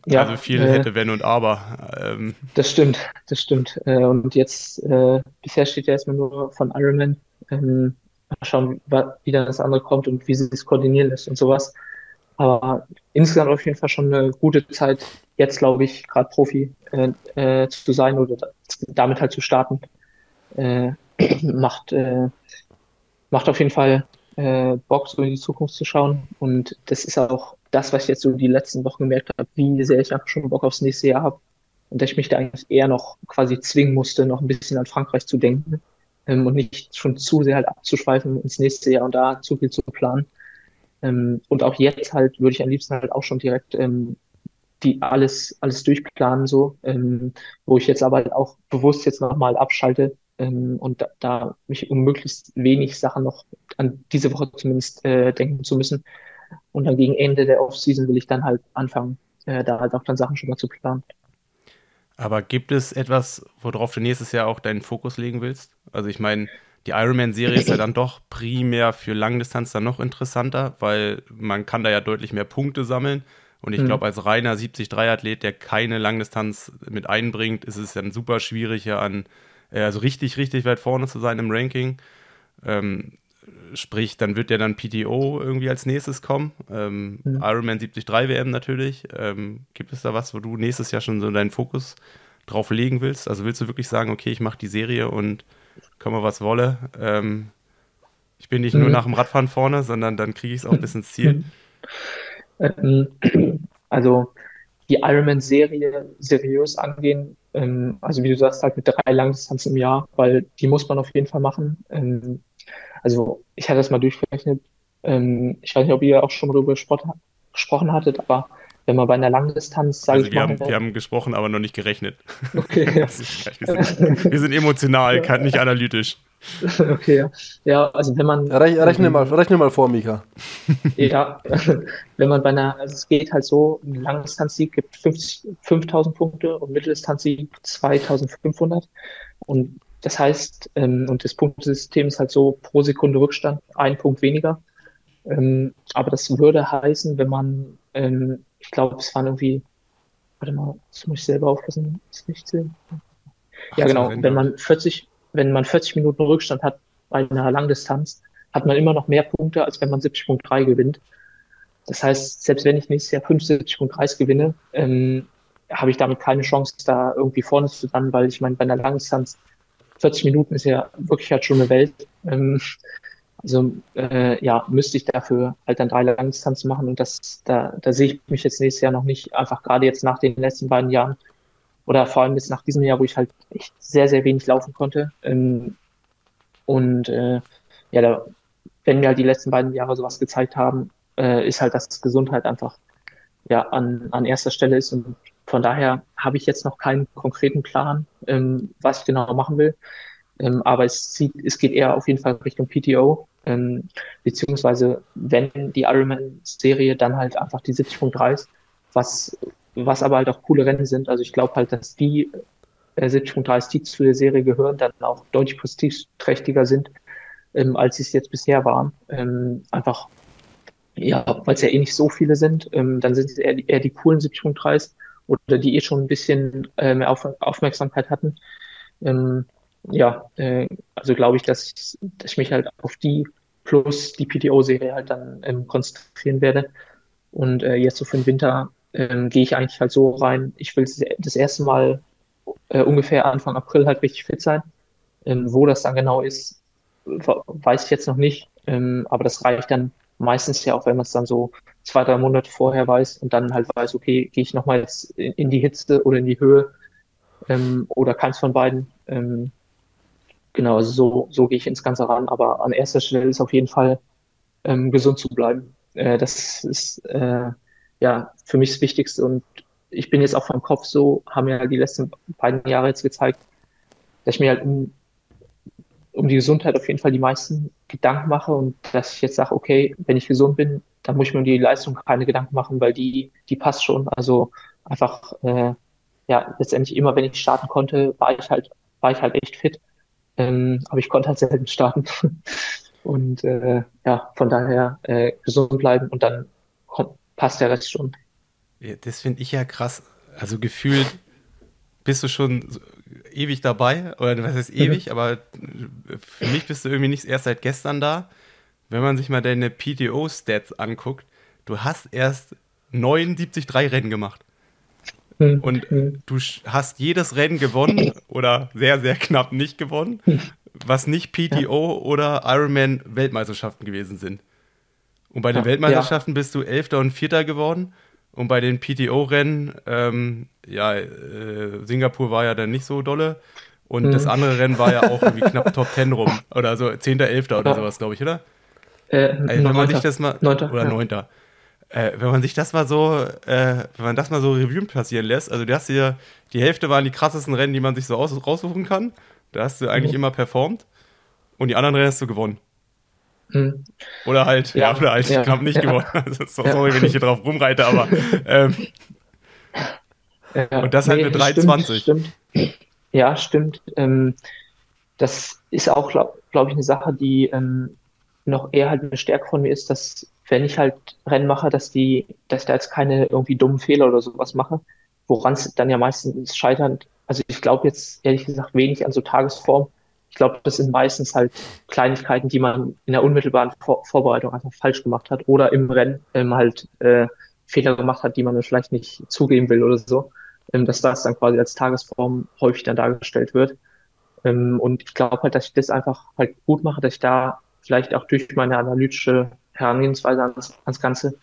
Ja, also viel äh, hätte, wenn und aber. Ähm. Das stimmt, das stimmt. Äh, und jetzt, äh, bisher steht ja erstmal nur von Ironman. Ähm, mal schauen, wie dann das andere kommt und wie sie es koordinieren lässt und sowas. Aber insgesamt auf jeden Fall schon eine gute Zeit, jetzt glaube ich, gerade Profi äh, äh, zu sein oder damit halt zu starten. Macht, macht auf jeden Fall Bock, so in die Zukunft zu schauen. Und das ist auch das, was ich jetzt so die letzten Wochen gemerkt habe, wie sehr ich einfach schon Bock aufs nächste Jahr habe. Und dass ich mich da eigentlich eher noch quasi zwingen musste, noch ein bisschen an Frankreich zu denken ähm, und nicht schon zu sehr halt abzuschweifen ins nächste Jahr und da zu viel zu planen. Ähm, und auch jetzt halt würde ich am liebsten halt auch schon direkt ähm, die alles, alles durchplanen, so, ähm, wo ich jetzt aber halt auch bewusst jetzt nochmal abschalte ähm, und da, da mich um möglichst wenig Sachen noch an diese Woche zumindest äh, denken zu müssen. Und dann gegen Ende der Offseason will ich dann halt anfangen, äh, da halt auch dann Sachen schon mal zu planen. Aber gibt es etwas, worauf du nächstes Jahr auch deinen Fokus legen willst? Also ich meine, die Ironman-Serie ist ja dann doch primär für Langdistanz dann noch interessanter, weil man kann da ja deutlich mehr Punkte sammeln. Und ich mhm. glaube, als reiner 70-3-Athlet, der keine Langdistanz mit einbringt, ist es dann super schwierig, ja an, äh, also richtig, richtig weit vorne zu sein im Ranking. Ähm, sprich, dann wird ja dann PTO irgendwie als nächstes kommen. Ähm, mhm. Ironman 73 WM natürlich. Ähm, gibt es da was, wo du nächstes Jahr schon so deinen Fokus drauf legen willst? Also willst du wirklich sagen, okay, ich mache die Serie und komme was wolle. Ähm, ich bin nicht mhm. nur nach dem Radfahren vorne, sondern dann kriege ich es auch bis ins Ziel. Ähm, also die Ironman-Serie seriös angehen, ähm, also wie du sagst, halt mit drei Langdistanzen im Jahr, weil die muss man auf jeden Fall machen. Also ich hatte das mal durchgerechnet. Ähm, ich weiß nicht, ob ihr auch schon mal darüber gesprochen hattet, aber wenn man bei einer Langdistanz, sage also ich wir mal. Haben, wir haben gesprochen, aber noch nicht gerechnet. Okay. wir, sind, wir, sind, emotional, nicht analytisch. Okay, ja. ja, also wenn man. Rechne mal, rechne mal vor, Mika. Ja, wenn man bei einer, also es geht halt so, ein Langdistanzsieg gibt 5000 Punkte und Mitteldistanzsieg 2500. Und das heißt, ähm, und das Punktesystem ist halt so pro Sekunde Rückstand, ein Punkt weniger. Ähm, aber das würde heißen, wenn man, ähm, ich glaube, es waren irgendwie, warte mal, das muss ich selber aufpassen, ist nicht sehen. Ja, genau, wenn man 40, wenn man 40 Minuten Rückstand hat bei einer Langdistanz, hat man immer noch mehr Punkte, als wenn man 70.3 gewinnt. Das heißt, selbst wenn ich nächstes Jahr 75.3 gewinne, ähm, habe ich damit keine Chance, da irgendwie vorne zu landen, weil ich meine, bei einer Langdistanz 40 Minuten ist ja wirklich halt schon eine Welt. Ähm, also äh, ja, müsste ich dafür halt dann drei Langdistanzen machen und das, da, da sehe ich mich jetzt nächstes Jahr noch nicht, einfach gerade jetzt nach den letzten beiden Jahren oder vor allem jetzt nach diesem Jahr, wo ich halt echt sehr, sehr wenig laufen konnte. Ähm, und äh, ja, da, wenn mir halt die letzten beiden Jahre sowas gezeigt haben, äh, ist halt, dass Gesundheit einfach ja an, an erster Stelle ist und von daher habe ich jetzt noch keinen konkreten Plan, ähm, was ich genau machen will. Ähm, aber es, sieht, es geht eher auf jeden Fall Richtung PTO, ähm, beziehungsweise wenn die Ironman-Serie dann halt einfach die 70.3 ist, was, was aber halt auch coole Rennen sind. Also ich glaube halt, dass die äh, 70.3, die zu der Serie gehören, dann auch deutlich prestigeträchtiger sind, ähm, als sie es jetzt bisher waren. Ähm, einfach, ja, weil es ja eh nicht so viele sind, ähm, dann sind es eher, eher die coolen 70.3 oder die eh schon ein bisschen äh, mehr Auf Aufmerksamkeit hatten. Ähm, ja, äh, also glaube ich, dass ich, dass ich mich halt auf die plus die PTO-Serie halt dann ähm, konzentrieren werde. Und äh, jetzt so für den Winter ähm, gehe ich eigentlich halt so rein. Ich will das erste Mal äh, ungefähr Anfang April halt richtig fit sein. Ähm, wo das dann genau ist, weiß ich jetzt noch nicht. Ähm, aber das reicht dann meistens ja auch, wenn man es dann so zwei, drei Monate vorher weiß und dann halt weiß, okay, gehe ich nochmal jetzt in, in, die Hitze oder in die Höhe ähm, oder keins von beiden. Ähm, genau, also so, so gehe ich ins Ganze ran. Aber an erster Stelle ist auf jeden Fall ähm, gesund zu bleiben. Äh, das ist äh, ja für mich das Wichtigste und ich bin jetzt auch vom Kopf so, haben mir halt die letzten beiden Jahre jetzt gezeigt, dass ich mir halt um die Gesundheit auf jeden Fall die meisten Gedanken mache und dass ich jetzt sage, okay, wenn ich gesund bin, dann muss ich mir um die Leistung keine Gedanken machen, weil die, die passt schon. Also einfach, äh, ja, letztendlich immer, wenn ich starten konnte, war ich halt, war ich halt echt fit. Ähm, aber ich konnte halt selten starten. und äh, ja, von daher äh, gesund bleiben und dann kommt, passt der Rest schon. Ja, das finde ich ja krass. Also gefühlt bist du schon ewig dabei, oder was heißt ewig, mhm. aber für mich bist du irgendwie nicht erst seit gestern da. Wenn man sich mal deine PTO-Stats anguckt, du hast erst 79 Rennen gemacht. Mhm. Und mhm. du hast jedes Rennen gewonnen oder sehr, sehr knapp nicht gewonnen, was nicht PTO oder Ironman Weltmeisterschaften gewesen sind. Und bei den ja, Weltmeisterschaften ja. bist du Elfter und Vierter geworden. Und bei den PTO-Rennen, ähm, ja, äh, Singapur war ja dann nicht so dolle. Und mhm. das andere Rennen war ja auch irgendwie knapp Top 10 rum. Oder so 10., 11. oder sowas, glaube ich, oder? Äh, also, wenn man sich das mal. 9. Oder ja. 9. Äh, wenn man sich das mal so, äh, wenn man das mal so Revue passieren lässt, also du hast hier, die Hälfte waren die krassesten Rennen, die man sich so aus, raussuchen kann. Da hast du eigentlich mhm. immer performt. Und die anderen Rennen hast du gewonnen. Mhm. Oder halt, ja, ja oder halt ja, knapp nicht ja. gewonnen. Also, sorry, wenn ich hier drauf rumreite, aber. Ähm, und das halt nee, mit 3,20. Stimmt, stimmt. Ja, stimmt. Ähm, das ist auch, glaube glaub ich, eine Sache, die ähm, noch eher halt eine Stärke von mir ist, dass wenn ich halt Rennen mache, dass die, dass da jetzt keine irgendwie dummen Fehler oder sowas mache, woran es dann ja meistens scheitert. Also ich glaube jetzt ehrlich gesagt wenig an so Tagesform, ich glaube, das sind meistens halt Kleinigkeiten, die man in der unmittelbaren Vor Vorbereitung einfach falsch gemacht hat oder im Rennen ähm, halt äh, Fehler gemacht hat, die man vielleicht nicht zugeben will oder so, ähm, dass das dann quasi als Tagesform häufig dann dargestellt wird. Ähm, und ich glaube halt, dass ich das einfach halt gut mache, dass ich da vielleicht auch durch meine analytische Herangehensweise ans, ans Ganze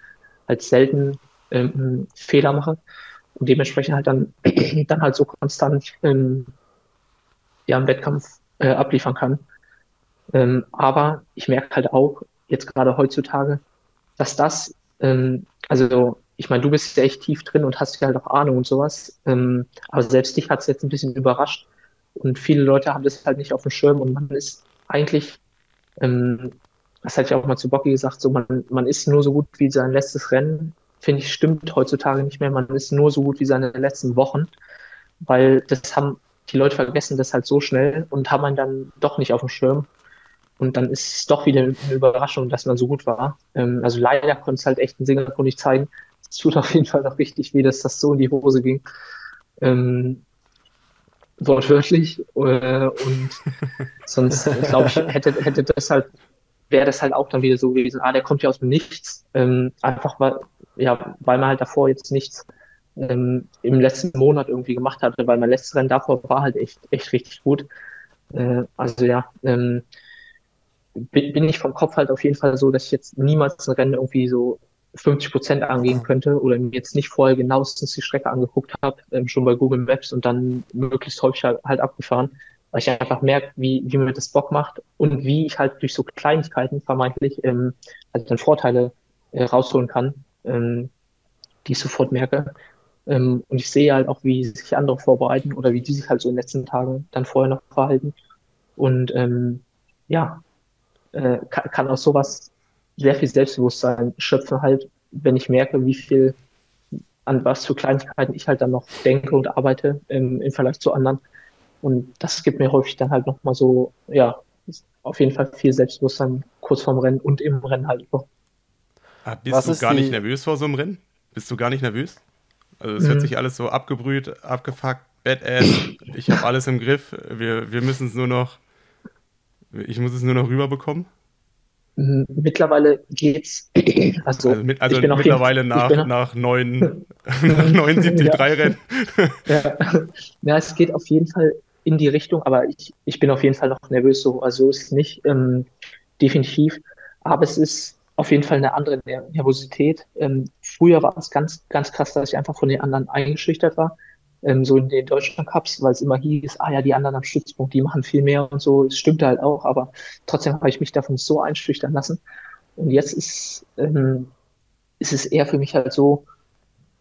halt selten ähm, Fehler mache und dementsprechend halt dann, dann halt so konstant ähm, ja, im Wettkampf äh, abliefern kann. Ähm, aber ich merke halt auch, jetzt gerade heutzutage, dass das, ähm, also ich meine, du bist ja echt tief drin und hast ja halt auch Ahnung und sowas, ähm, aber selbst dich hat es jetzt ein bisschen überrascht und viele Leute haben das halt nicht auf dem Schirm und man ist eigentlich, ähm, das hatte ich auch mal zu Bocky gesagt, so man, man ist nur so gut wie sein letztes Rennen, finde ich, stimmt heutzutage nicht mehr, man ist nur so gut wie seine letzten Wochen, weil das haben die Leute vergessen das halt so schnell und haben einen dann doch nicht auf dem Schirm. Und dann ist es doch wieder eine Überraschung, dass man so gut war. Ähm, also leider konnte es halt echt in Singapur nicht zeigen. Es tut auf jeden Fall noch richtig weh, dass das so in die Hose ging. Ähm, wortwörtlich. Äh, und sonst, glaube ich, hätte, hätte das halt, wäre das halt auch dann wieder so gewesen, ah, der kommt ja aus dem Nichts. Ähm, einfach weil, ja, weil man halt davor jetzt nichts ähm, im letzten Monat irgendwie gemacht hatte, weil mein letztes Rennen davor war halt echt, echt richtig gut. Äh, also ja, ähm, bin, bin ich vom Kopf halt auf jeden Fall so, dass ich jetzt niemals ein Rennen irgendwie so 50 Prozent angehen könnte oder mir jetzt nicht vorher genauestens die Strecke angeguckt habe, ähm, schon bei Google Maps und dann möglichst häufig halt, halt abgefahren, weil ich einfach merke, wie, wie mir das Bock macht und wie ich halt durch so Kleinigkeiten vermeintlich ähm, also dann Vorteile äh, rausholen kann, ähm, die ich sofort merke. Ähm, und ich sehe halt auch, wie sich andere vorbereiten oder wie die sich halt so in den letzten Tagen dann vorher noch verhalten. Und ähm, ja, äh, kann, kann aus sowas sehr viel Selbstbewusstsein schöpfen, halt, wenn ich merke, wie viel an was für Kleinigkeiten ich halt dann noch denke und arbeite im, im Vergleich zu anderen. Und das gibt mir häufig dann halt nochmal so, ja, auf jeden Fall viel Selbstbewusstsein kurz vorm Rennen und im Rennen halt. Ah, bist was du gar die... nicht nervös vor so einem Rennen? Bist du gar nicht nervös? Also es mhm. hört sich alles so abgebrüht, abgefuckt, badass. Ich habe alles im Griff. Wir, wir müssen es nur noch. Ich muss es nur noch rüberbekommen. Mittlerweile geht's. Also, also, mit, also mittlerweile jeden, nach, nach, neun, nach 79 ja. Rennen. ja. ja, es geht auf jeden Fall in die Richtung, aber ich, ich bin auf jeden Fall noch nervös. So. Also ist nicht ähm, definitiv. Aber es ist auf jeden Fall eine andere Nervosität. Ähm, früher war es ganz, ganz krass, dass ich einfach von den anderen eingeschüchtert war ähm, so in den Deutschland Cups, weil es immer hieß, ah ja, die anderen am Stützpunkt, die machen viel mehr und so. Es stimmte halt auch, aber trotzdem habe ich mich davon so einschüchtern lassen. Und jetzt ist, ähm, ist es eher für mich halt so,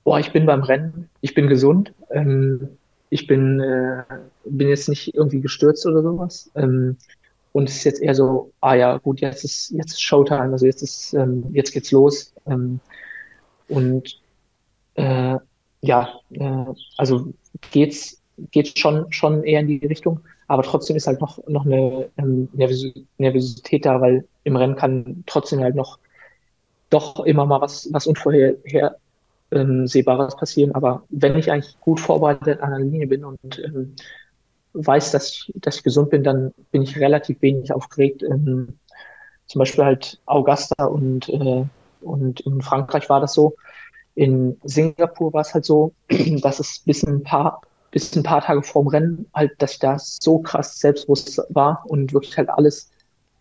boah, ich bin beim Rennen, ich bin gesund, ähm, ich bin, äh, bin jetzt nicht irgendwie gestürzt oder sowas. Ähm, und es ist jetzt eher so, ah ja, gut, jetzt ist, jetzt ist Showtime, also jetzt ist, ähm, jetzt geht's los. Ähm, und äh, ja, äh, also geht's geht schon schon eher in die Richtung, aber trotzdem ist halt noch noch eine ähm, Nervosität da, weil im Rennen kann trotzdem halt noch doch immer mal was was unvorhersehbares ähm, passieren. Aber wenn ich eigentlich gut vorbereitet an der Linie bin und ähm, weiß, dass ich, dass ich gesund bin, dann bin ich relativ wenig aufgeregt. Ähm, zum Beispiel halt Augusta und äh, und in Frankreich war das so in Singapur war es halt so, dass es bis ein paar, bis ein paar Tage vorm Rennen halt, dass ich da so krass selbstbewusst war und wirklich halt alles,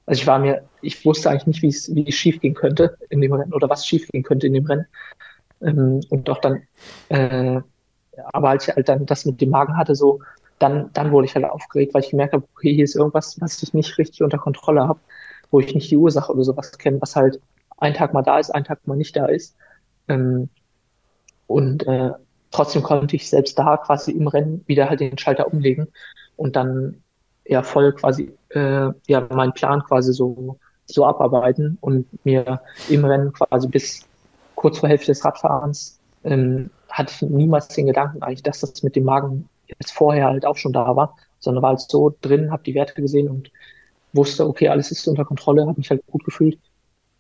also ich war mir, ich wusste eigentlich nicht, wie es, wie es schief gehen könnte in dem Rennen oder was schief gehen könnte in dem Rennen. Ähm, und doch dann, äh, aber als ich halt dann das mit dem Magen hatte, so, dann, dann wurde ich halt aufgeregt, weil ich gemerkt habe, okay, hier ist irgendwas, was ich nicht richtig unter Kontrolle habe, wo ich nicht die Ursache oder sowas kenne, was halt ein Tag mal da ist, ein Tag mal nicht da ist. Ähm, und äh, trotzdem konnte ich selbst da quasi im Rennen wieder halt den Schalter umlegen und dann ja voll quasi äh, ja meinen Plan quasi so so abarbeiten und mir im Rennen quasi bis kurz vor Hälfte des Radfahrens ähm, hatte ich niemals den Gedanken eigentlich, dass das mit dem Magen jetzt vorher halt auch schon da war, sondern war halt so drin, habe die Werte gesehen und wusste, okay, alles ist unter Kontrolle, habe mich halt gut gefühlt,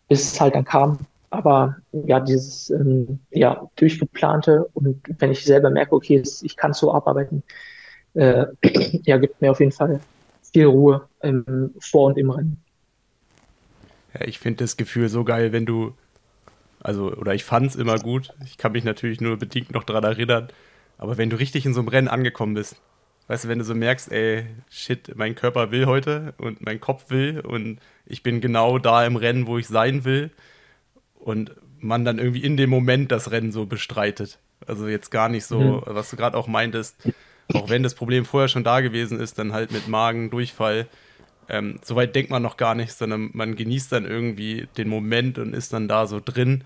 bis es halt dann kam aber ja, dieses ähm, ja, durchgeplante und wenn ich selber merke, okay, ich kann so abarbeiten, äh, ja, gibt mir auf jeden Fall viel Ruhe ähm, vor und im Rennen. Ja, ich finde das Gefühl so geil, wenn du, also, oder ich fand es immer gut, ich kann mich natürlich nur bedingt noch daran erinnern, aber wenn du richtig in so einem Rennen angekommen bist, weißt du, wenn du so merkst, ey, shit, mein Körper will heute und mein Kopf will und ich bin genau da im Rennen, wo ich sein will, und man dann irgendwie in dem Moment das Rennen so bestreitet. Also jetzt gar nicht so, mhm. was du gerade auch meintest, auch wenn das Problem vorher schon da gewesen ist, dann halt mit Magen, Durchfall. Ähm, Soweit denkt man noch gar nicht, sondern man genießt dann irgendwie den Moment und ist dann da so drin.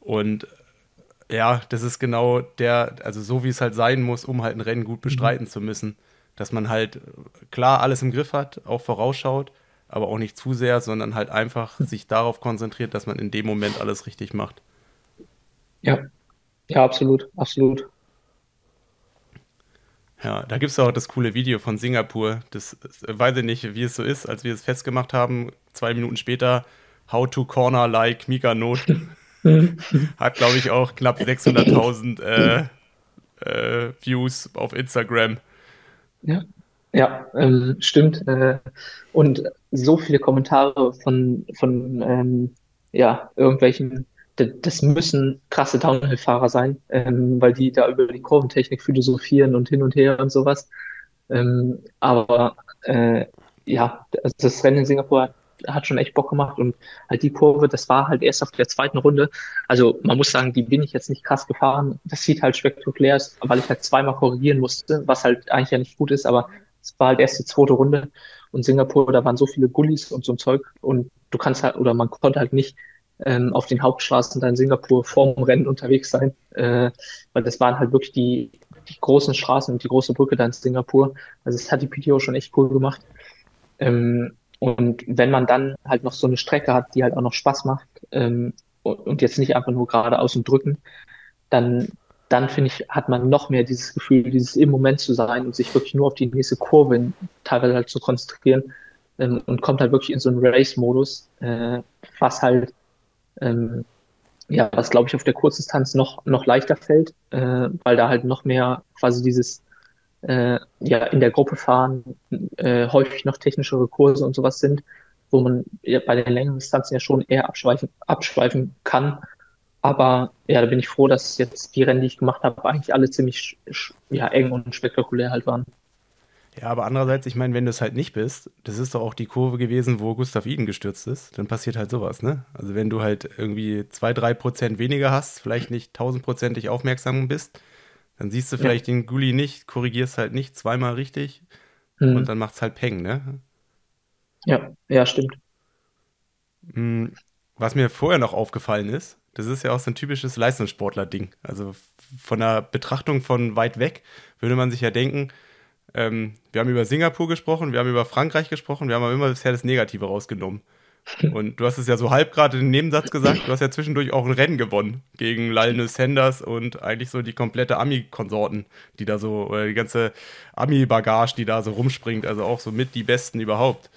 Und ja, das ist genau der, also so wie es halt sein muss, um halt ein Rennen gut bestreiten mhm. zu müssen. Dass man halt klar alles im Griff hat, auch vorausschaut, aber auch nicht zu sehr, sondern halt einfach sich darauf konzentriert, dass man in dem Moment alles richtig macht. Ja, ja, absolut, absolut. Ja, da gibt es auch das coole Video von Singapur. Das, das weiß ich nicht, wie es so ist, als wir es festgemacht haben. Zwei Minuten später, How to Corner like Mika Not. Hat, glaube ich, auch knapp 600.000 äh, äh, Views auf Instagram. Ja, ja, ähm, stimmt. Äh, und so viele Kommentare von, von ähm, ja, irgendwelchen, das müssen krasse Downhill-Fahrer sein, ähm, weil die da über die Kurventechnik philosophieren und hin und her und sowas. Ähm, aber äh, ja, also das Rennen in Singapur hat schon echt Bock gemacht und halt die Kurve, das war halt erst auf der zweiten Runde. Also man muss sagen, die bin ich jetzt nicht krass gefahren. Das sieht halt spektakulär aus, weil ich halt zweimal korrigieren musste, was halt eigentlich ja nicht gut ist, aber es war halt erst die zweite Runde und Singapur, da waren so viele Gullis und so ein Zeug und du kannst halt, oder man konnte halt nicht ähm, auf den Hauptstraßen da in Singapur vorm Rennen unterwegs sein, äh, weil das waren halt wirklich die, die großen Straßen und die große Brücke da in Singapur. Also es hat die PTO schon echt cool gemacht. Ähm, und wenn man dann halt noch so eine Strecke hat, die halt auch noch Spaß macht ähm, und jetzt nicht einfach nur geradeaus und drücken, dann dann finde ich, hat man noch mehr dieses Gefühl, dieses im Moment zu sein und sich wirklich nur auf die nächste Kurve teilweise halt zu konzentrieren ähm, und kommt halt wirklich in so einen Race-Modus, äh, was halt, ähm, ja, was glaube ich auf der Kurzdistanz noch, noch leichter fällt, äh, weil da halt noch mehr quasi dieses, äh, ja, in der Gruppe fahren, äh, häufig noch technischere Kurse und sowas sind. wo man bei den längeren Distanzen ja schon eher abschweifen, abschweifen kann. Aber ja, da bin ich froh, dass jetzt die Rennen, die ich gemacht habe, eigentlich alle ziemlich ja, eng und spektakulär halt waren. Ja, aber andererseits, ich meine, wenn du es halt nicht bist, das ist doch auch die Kurve gewesen, wo Gustav Iden gestürzt ist, dann passiert halt sowas, ne? Also wenn du halt irgendwie zwei, drei Prozent weniger hast, vielleicht nicht tausendprozentig aufmerksam bist, dann siehst du vielleicht ja. den Gully nicht, korrigierst halt nicht zweimal richtig mhm. und dann macht es halt Peng, ne? Ja, ja, stimmt. Hm, was mir vorher noch aufgefallen ist, das ist ja auch so ein typisches Leistungssportler-Ding. Also von der Betrachtung von weit weg würde man sich ja denken, ähm, wir haben über Singapur gesprochen, wir haben über Frankreich gesprochen, wir haben aber immer bisher das Negative rausgenommen. Und du hast es ja so halb gerade in den Nebensatz gesagt, du hast ja zwischendurch auch ein Rennen gewonnen gegen Lionel Sanders und eigentlich so die komplette Ami-Konsorten, die da so, oder die ganze Ami-Bagage, die da so rumspringt, also auch so mit die Besten überhaupt.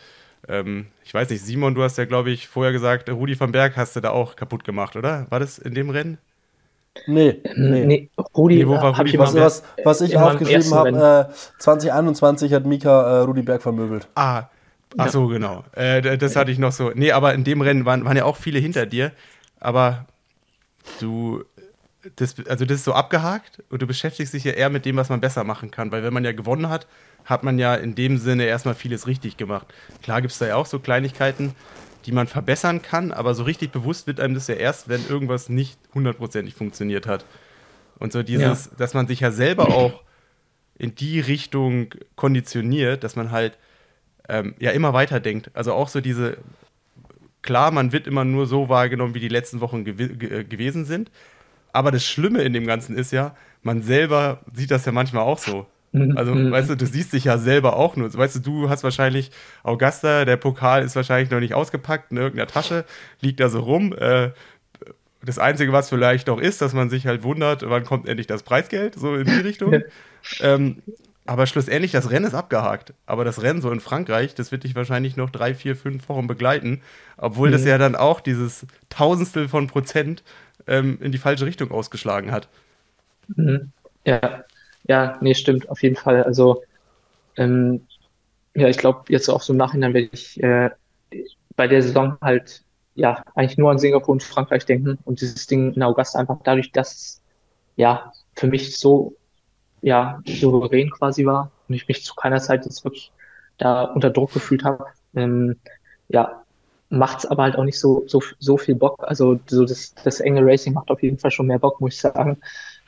Ähm, ich weiß nicht, Simon, du hast ja, glaube ich, vorher gesagt, Rudi van Berg hast du da auch kaputt gemacht, oder? War das in dem Rennen? Nee, nee. nee Rudi, nee, habe ich was, was, was ich aufgeschrieben habe, äh, 2021 hat Mika äh, Rudi Berg vermöbelt. Ah, ach so, genau. Äh, das hatte ich noch so. Nee, aber in dem Rennen waren, waren ja auch viele hinter dir, aber du, das, also das ist so abgehakt und du beschäftigst dich ja eher mit dem, was man besser machen kann, weil wenn man ja gewonnen hat, hat man ja in dem Sinne erstmal vieles richtig gemacht. Klar gibt es da ja auch so Kleinigkeiten, die man verbessern kann, aber so richtig bewusst wird einem das ja erst, wenn irgendwas nicht hundertprozentig funktioniert hat. Und so dieses, ja. dass man sich ja selber auch in die Richtung konditioniert, dass man halt ähm, ja immer weiter denkt. Also auch so diese, klar, man wird immer nur so wahrgenommen, wie die letzten Wochen gew ge gewesen sind. Aber das Schlimme in dem Ganzen ist ja, man selber sieht das ja manchmal auch so. Mhm. Also, mhm. weißt du, du siehst dich ja selber auch nur. Weißt du, du hast wahrscheinlich Augusta, der Pokal ist wahrscheinlich noch nicht ausgepackt in irgendeiner Tasche, liegt da so rum. Äh, das Einzige, was vielleicht noch ist, dass man sich halt wundert, wann kommt endlich das Preisgeld, so in die Richtung. ähm, aber schlussendlich, das Rennen ist abgehakt. Aber das Rennen so in Frankreich, das wird dich wahrscheinlich noch drei, vier, fünf Wochen begleiten. Obwohl mhm. das ja dann auch dieses Tausendstel von Prozent ähm, in die falsche Richtung ausgeschlagen hat. Mhm. Ja, ja, nee, stimmt, auf jeden Fall. Also, ähm, ja, ich glaube, jetzt auch so im Nachhinein werde ich äh, bei der Saison halt, ja, eigentlich nur an Singapur und Frankreich denken und dieses Ding in August einfach dadurch, dass, ja, für mich so, ja, souverän quasi war und ich mich zu keiner Zeit jetzt wirklich da unter Druck gefühlt habe, ähm, ja, macht's aber halt auch nicht so, so, so viel Bock. Also so das, das enge Racing macht auf jeden Fall schon mehr Bock, muss ich sagen.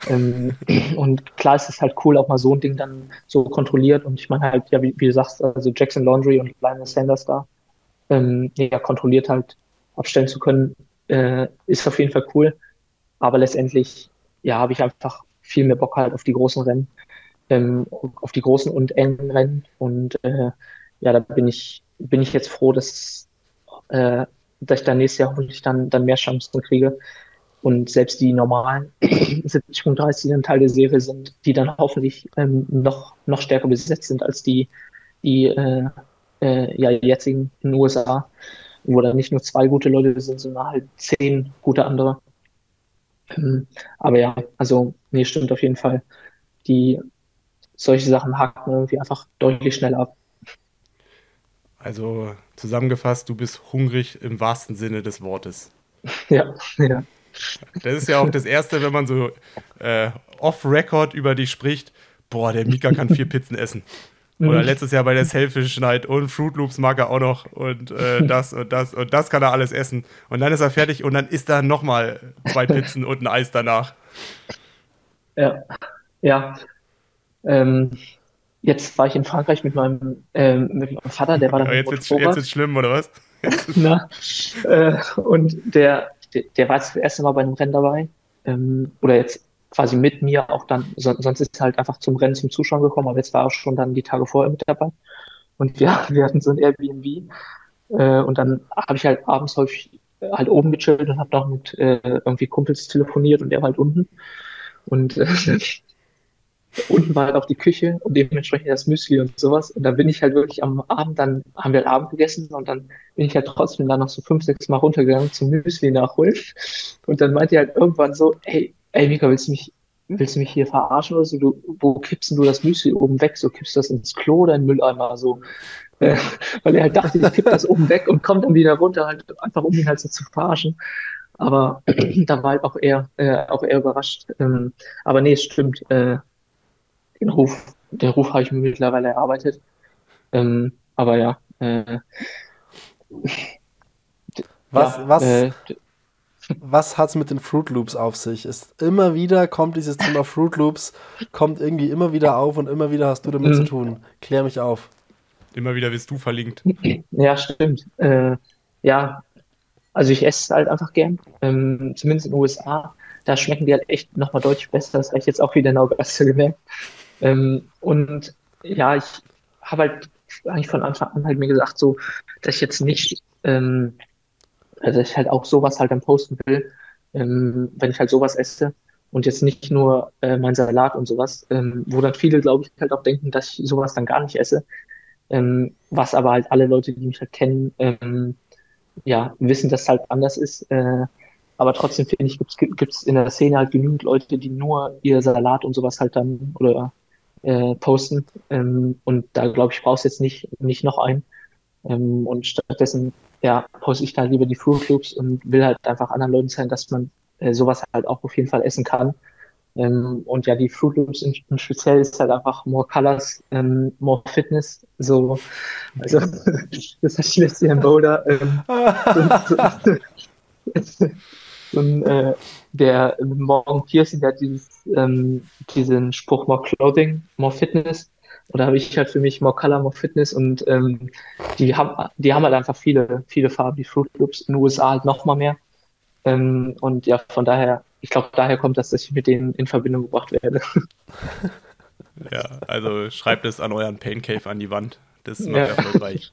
Ähm, und klar ist es halt cool, auch mal so ein Ding dann so kontrolliert. Und ich meine halt, ja, wie, wie, du sagst, also Jackson Laundry und Lionel Sanders da, ähm, ja, kontrolliert halt abstellen zu können, äh, ist auf jeden Fall cool. Aber letztendlich, ja, habe ich einfach viel mehr Bock halt auf die großen Rennen, ähm, auf die großen und engen Rennen. Und äh, ja, da bin ich, bin ich jetzt froh, dass, äh, dass ich da nächstes Jahr hoffentlich dann, dann mehr Chancen kriege, und selbst die normalen 70.30, die dann Teil der Serie sind, die dann hoffentlich ähm, noch, noch stärker besetzt sind als die, die äh, äh, ja, jetzigen in den USA, wo da nicht nur zwei gute Leute sind, sondern halt zehn gute andere. Ähm, aber ja, also, nee, stimmt auf jeden Fall. Die solche Sachen haken irgendwie einfach deutlich schneller ab. Also zusammengefasst, du bist hungrig im wahrsten Sinne des Wortes. Ja, ja. Das ist ja auch das Erste, wenn man so äh, off-Record über dich spricht. Boah, der Mika kann vier Pizzen essen. Oder letztes Jahr bei der Selfish Night und Fruit Loops mag er auch noch und äh, das und das und das kann er alles essen. Und dann ist er fertig und dann isst er nochmal zwei Pizzen und ein Eis danach. Ja, ja. Ähm, jetzt war ich in Frankreich mit meinem, ähm, mit meinem Vater, der war dann. Ja, jetzt wird jetzt wird's schlimm, oder was? Na, äh, und der, der, der war jetzt das erste Mal bei einem Rennen dabei. Ähm, oder jetzt quasi mit mir auch dann, so, sonst ist halt einfach zum Rennen zum Zuschauen gekommen, aber jetzt war auch schon dann die Tage vorher mit dabei. Und wir, wir hatten so ein Airbnb. Äh, und dann habe ich halt abends häufig äh, halt oben gechillt und habe noch mit äh, irgendwie Kumpels telefoniert und der war halt unten. Und äh, unten war halt auch die Küche und dementsprechend das Müsli und sowas. Und dann bin ich halt wirklich am Abend, dann haben wir halt Abend gegessen und dann bin ich halt trotzdem da noch so fünf, sechs Mal runtergegangen zum Müsli nachholen. Und dann meinte er halt irgendwann so, hey, ey Mika, willst du mich, willst du mich hier verarschen oder so? Du, wo kippst du das Müsli oben weg? So kippst du das ins Klo oder in den Mülleimer? So, Äh, weil er halt dachte, ich kipp das oben weg und kommt dann wieder runter, halt einfach um ihn halt so zu verarschen. Aber da war halt auch eher, äh, auch eher überrascht. Ähm, aber nee, es stimmt. Äh, den Ruf, den Ruf habe ich mir mittlerweile erarbeitet. Ähm, aber ja. Äh, was, ja, was, äh, was hat es mit den Fruit Loops auf sich? Ist immer wieder kommt dieses Thema Fruit Loops, kommt irgendwie immer wieder auf und immer wieder hast du damit Mhm. zu tun. Klär mich auf. Immer wieder wirst du verlinkt. Ja, stimmt. Äh, ja, also ich esse es halt einfach gern. Ähm, zumindest in den USA. Da schmecken die halt echt nochmal deutlich besser. Das habe ich jetzt auch wieder in Augusta gemerkt. Ähm, und ja, ich habe halt eigentlich von Anfang an halt mir gesagt, so, dass ich jetzt nicht, ähm, also ich halt auch sowas halt dann posten will, ähm, wenn ich halt sowas esse und jetzt nicht nur äh, mein Salat und sowas, ähm, wo dann viele, glaube ich, halt auch denken, dass ich sowas dann gar nicht esse. Ähm, was aber halt alle Leute, die mich halt kennen, ähm, ja, wissen, dass es halt anders ist. Äh, aber trotzdem finde ich, gibt's gibt's in der Szene halt genügend Leute, die nur ihr Salat und sowas halt dann oder äh, posten. Ähm, und da glaube ich, brauchst jetzt nicht, nicht noch einen. Ähm, und stattdessen, ja, poste ich da lieber die Fruit Loops und will halt einfach anderen Leuten zeigen, dass man äh, sowas halt auch auf jeden Fall essen kann. Ähm, und ja, die Fruit Loops in, in speziell ist halt einfach more colors, ähm, more fitness. So, also das ich letztes Jahr in Boulder. Ähm, so, äh, der Morgan Pearson, der hat dieses, ähm, diesen Spruch more clothing, more fitness. Oder habe ich halt für mich more color, more fitness und ähm, die haben, die haben halt einfach viele, viele Farben, die Fruit Loops in den USA halt noch mal mehr. Ähm, und ja, von daher, ich glaube, daher kommt das, dass ich mit denen in Verbindung gebracht werde. Ja, also schreibt es an euren Pain Cave an die Wand. Das macht Ja. erfolgreich.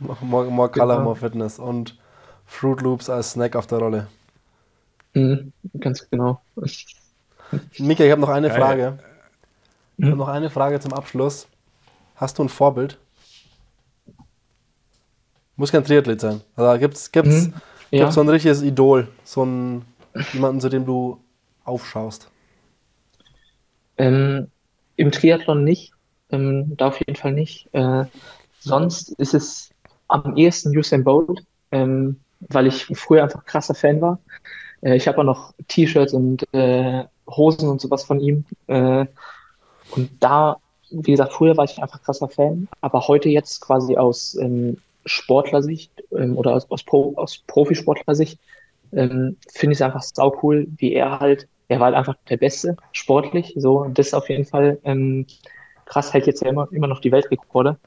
More, more Color, Genau. more Fitness und Fruit Loops als Snack auf der Rolle. Mhm, ganz genau. Mika, ich habe noch eine Geil. Frage. Ich Mhm. habe noch eine Frage zum Abschluss. Hast du ein Vorbild? Muss kein Triathlet sein. Also gibt's, gibt's, Mhm, ja. gibt's so ein richtiges Idol, so ein jemanden, zu dem du aufschaust. Ähm, Im Triathlon nicht, ähm, da auf jeden Fall nicht. Äh, sonst ist es am ehesten Usain Bolt, ähm, weil ich früher einfach krasser Fan war. Äh, ich habe auch noch T-Shirts und äh, Hosen und sowas von ihm. Äh, und da, wie gesagt, früher war ich einfach krasser Fan, aber heute jetzt quasi aus ähm, Sportlersicht ähm, oder aus, aus, Pro, aus Profisportlersicht ähm, finde ich es einfach sau cool, wie er halt, er war halt einfach der Beste, sportlich, so, das auf jeden Fall ähm, krass, hält jetzt ja immer, immer noch die Weltrekorde.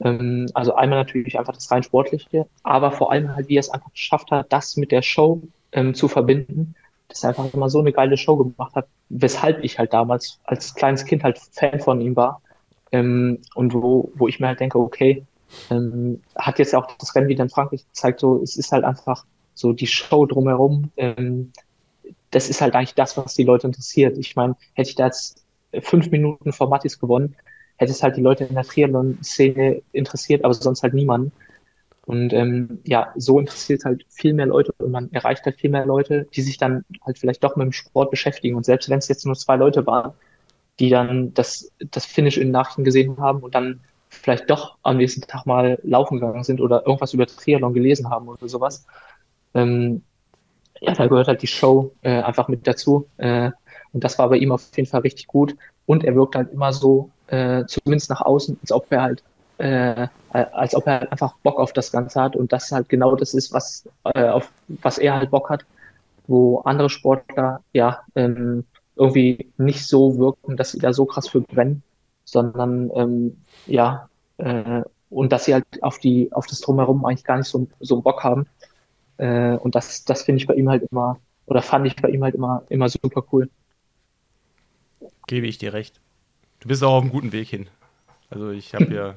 Ähm, also einmal natürlich einfach das rein sportliche, aber vor allem halt, wie er es einfach geschafft hat, das mit der Show ähm, zu verbinden, dass er einfach immer so eine geile Show gemacht hat, weshalb ich halt damals als kleines Kind halt Fan von ihm war. Ähm, und wo, wo ich mir halt denke, okay, ähm, hat jetzt auch das Rennen wieder in Frankreich gezeigt, so, es ist halt einfach so die Show drumherum, ähm, das ist halt eigentlich das, was die Leute interessiert. Ich meine, hätte ich da jetzt fünf Minuten vor Mattis gewonnen, hätte es halt die Leute in der Triathlon-Szene interessiert, aber sonst halt niemanden. Und ähm, ja, so interessiert halt viel mehr Leute und man erreicht halt viel mehr Leute, die sich dann halt vielleicht doch mit dem Sport beschäftigen. Und selbst wenn es jetzt nur zwei Leute waren, die dann das, das Finish in Nachrichten gesehen haben und dann vielleicht doch am nächsten Tag mal laufen gegangen sind oder irgendwas über Triathlon gelesen haben oder sowas. Ähm, ja, da gehört halt die Show äh, einfach mit dazu. Äh, und das war bei ihm auf jeden Fall richtig gut. Und er wirkt halt immer so, äh, zumindest nach außen, als ob er halt, äh, als ob er halt einfach Bock auf das Ganze hat und das halt genau das ist, was, äh, auf was er halt Bock hat, wo andere Sportler ja ähm, irgendwie nicht so wirken, dass sie da so krass für brennen, sondern ähm, ja, äh, und dass sie halt auf die, auf das Drumherum eigentlich gar nicht so, so einen Bock haben. Äh, und das, das finde ich bei ihm halt immer, oder fand ich bei ihm halt immer, immer super cool. Gebe ich dir recht. Du bist auch auf einem guten Weg hin. Also ich habe ja,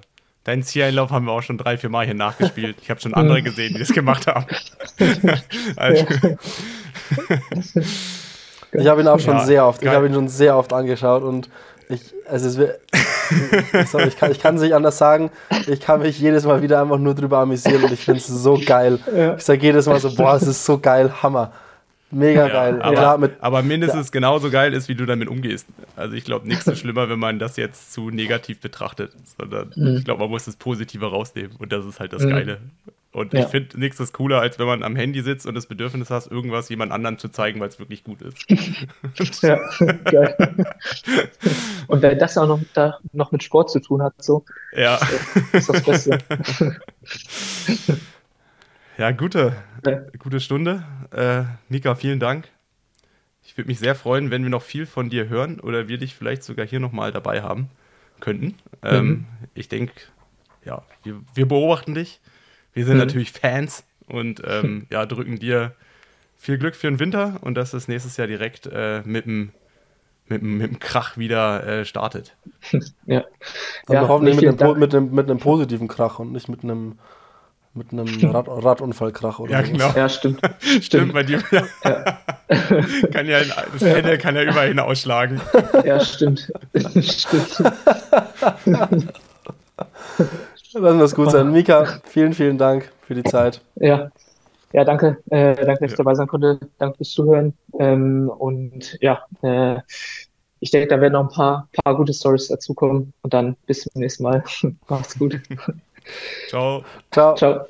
deinen Zieleinlauf haben wir auch schon drei, vier Mal hier nachgespielt. Ich habe schon andere gesehen, die das gemacht haben. also, Ich habe ihn auch schon Ja, sehr oft, ich geil. habe ihn schon sehr oft angeschaut und ich, also es sorry, ich kann ich kann es nicht anders sagen, ich kann mich jedes Mal wieder einfach nur drüber amüsieren und ich finde es so geil. Ich sage jedes Mal so, boah, es ist so geil, Hammer. Mega geil. aber, Klar, mit, aber mindestens genauso geil ist, wie du damit umgehst. Also ich glaube, nichts ist schlimmer, wenn man das jetzt zu negativ betrachtet, sondern Mhm. ich glaube, man muss das Positive rausnehmen und das ist halt das Mhm. Geile. Und Ja. ich finde, nichts ist cooler, als wenn man am Handy sitzt und das Bedürfnis hast, irgendwas jemand anderen zu zeigen, weil es wirklich gut ist. Ja, geil. Und wenn das auch noch, da, noch mit Sport zu tun hat, so, ja. ist das Beste. Ja, gute, Ja. gute Stunde. Äh, Mika, vielen Dank. Ich würde mich sehr freuen, wenn wir noch viel von dir hören oder wir dich vielleicht sogar hier nochmal dabei haben könnten. Ähm, Mhm. Ich denke, ja, wir, wir beobachten dich. Wir sind Mhm. natürlich Fans und ähm, ja, drücken dir viel Glück für den Winter und dass es nächstes Jahr direkt äh, mit dem mit, dem- mit dem Krach wieder äh, startet. Ja. dann Ja, hoffentlich mit einem, mit, einem, mit einem positiven Krach und nicht mit einem, mit einem Rad, Radunfallkrach oder Ja, sowas. genau. Ja, stimmt. Stimmt, bei dir. kann ja, das Pendel kann ja überall hin ausschlagen. Ja, stimmt. stimmt. Lassen wir es gut sein. Mika, vielen, vielen Dank für die Zeit. Ja. Ja, danke. Äh, danke, dass ich dabei sein konnte. Danke fürs Zuhören. Ähm, und ja, äh, ich denke, da werden noch ein paar, paar gute Stories dazukommen. Und dann bis zum nächsten Mal. Macht's gut. Ciao. Ciao. Ciao.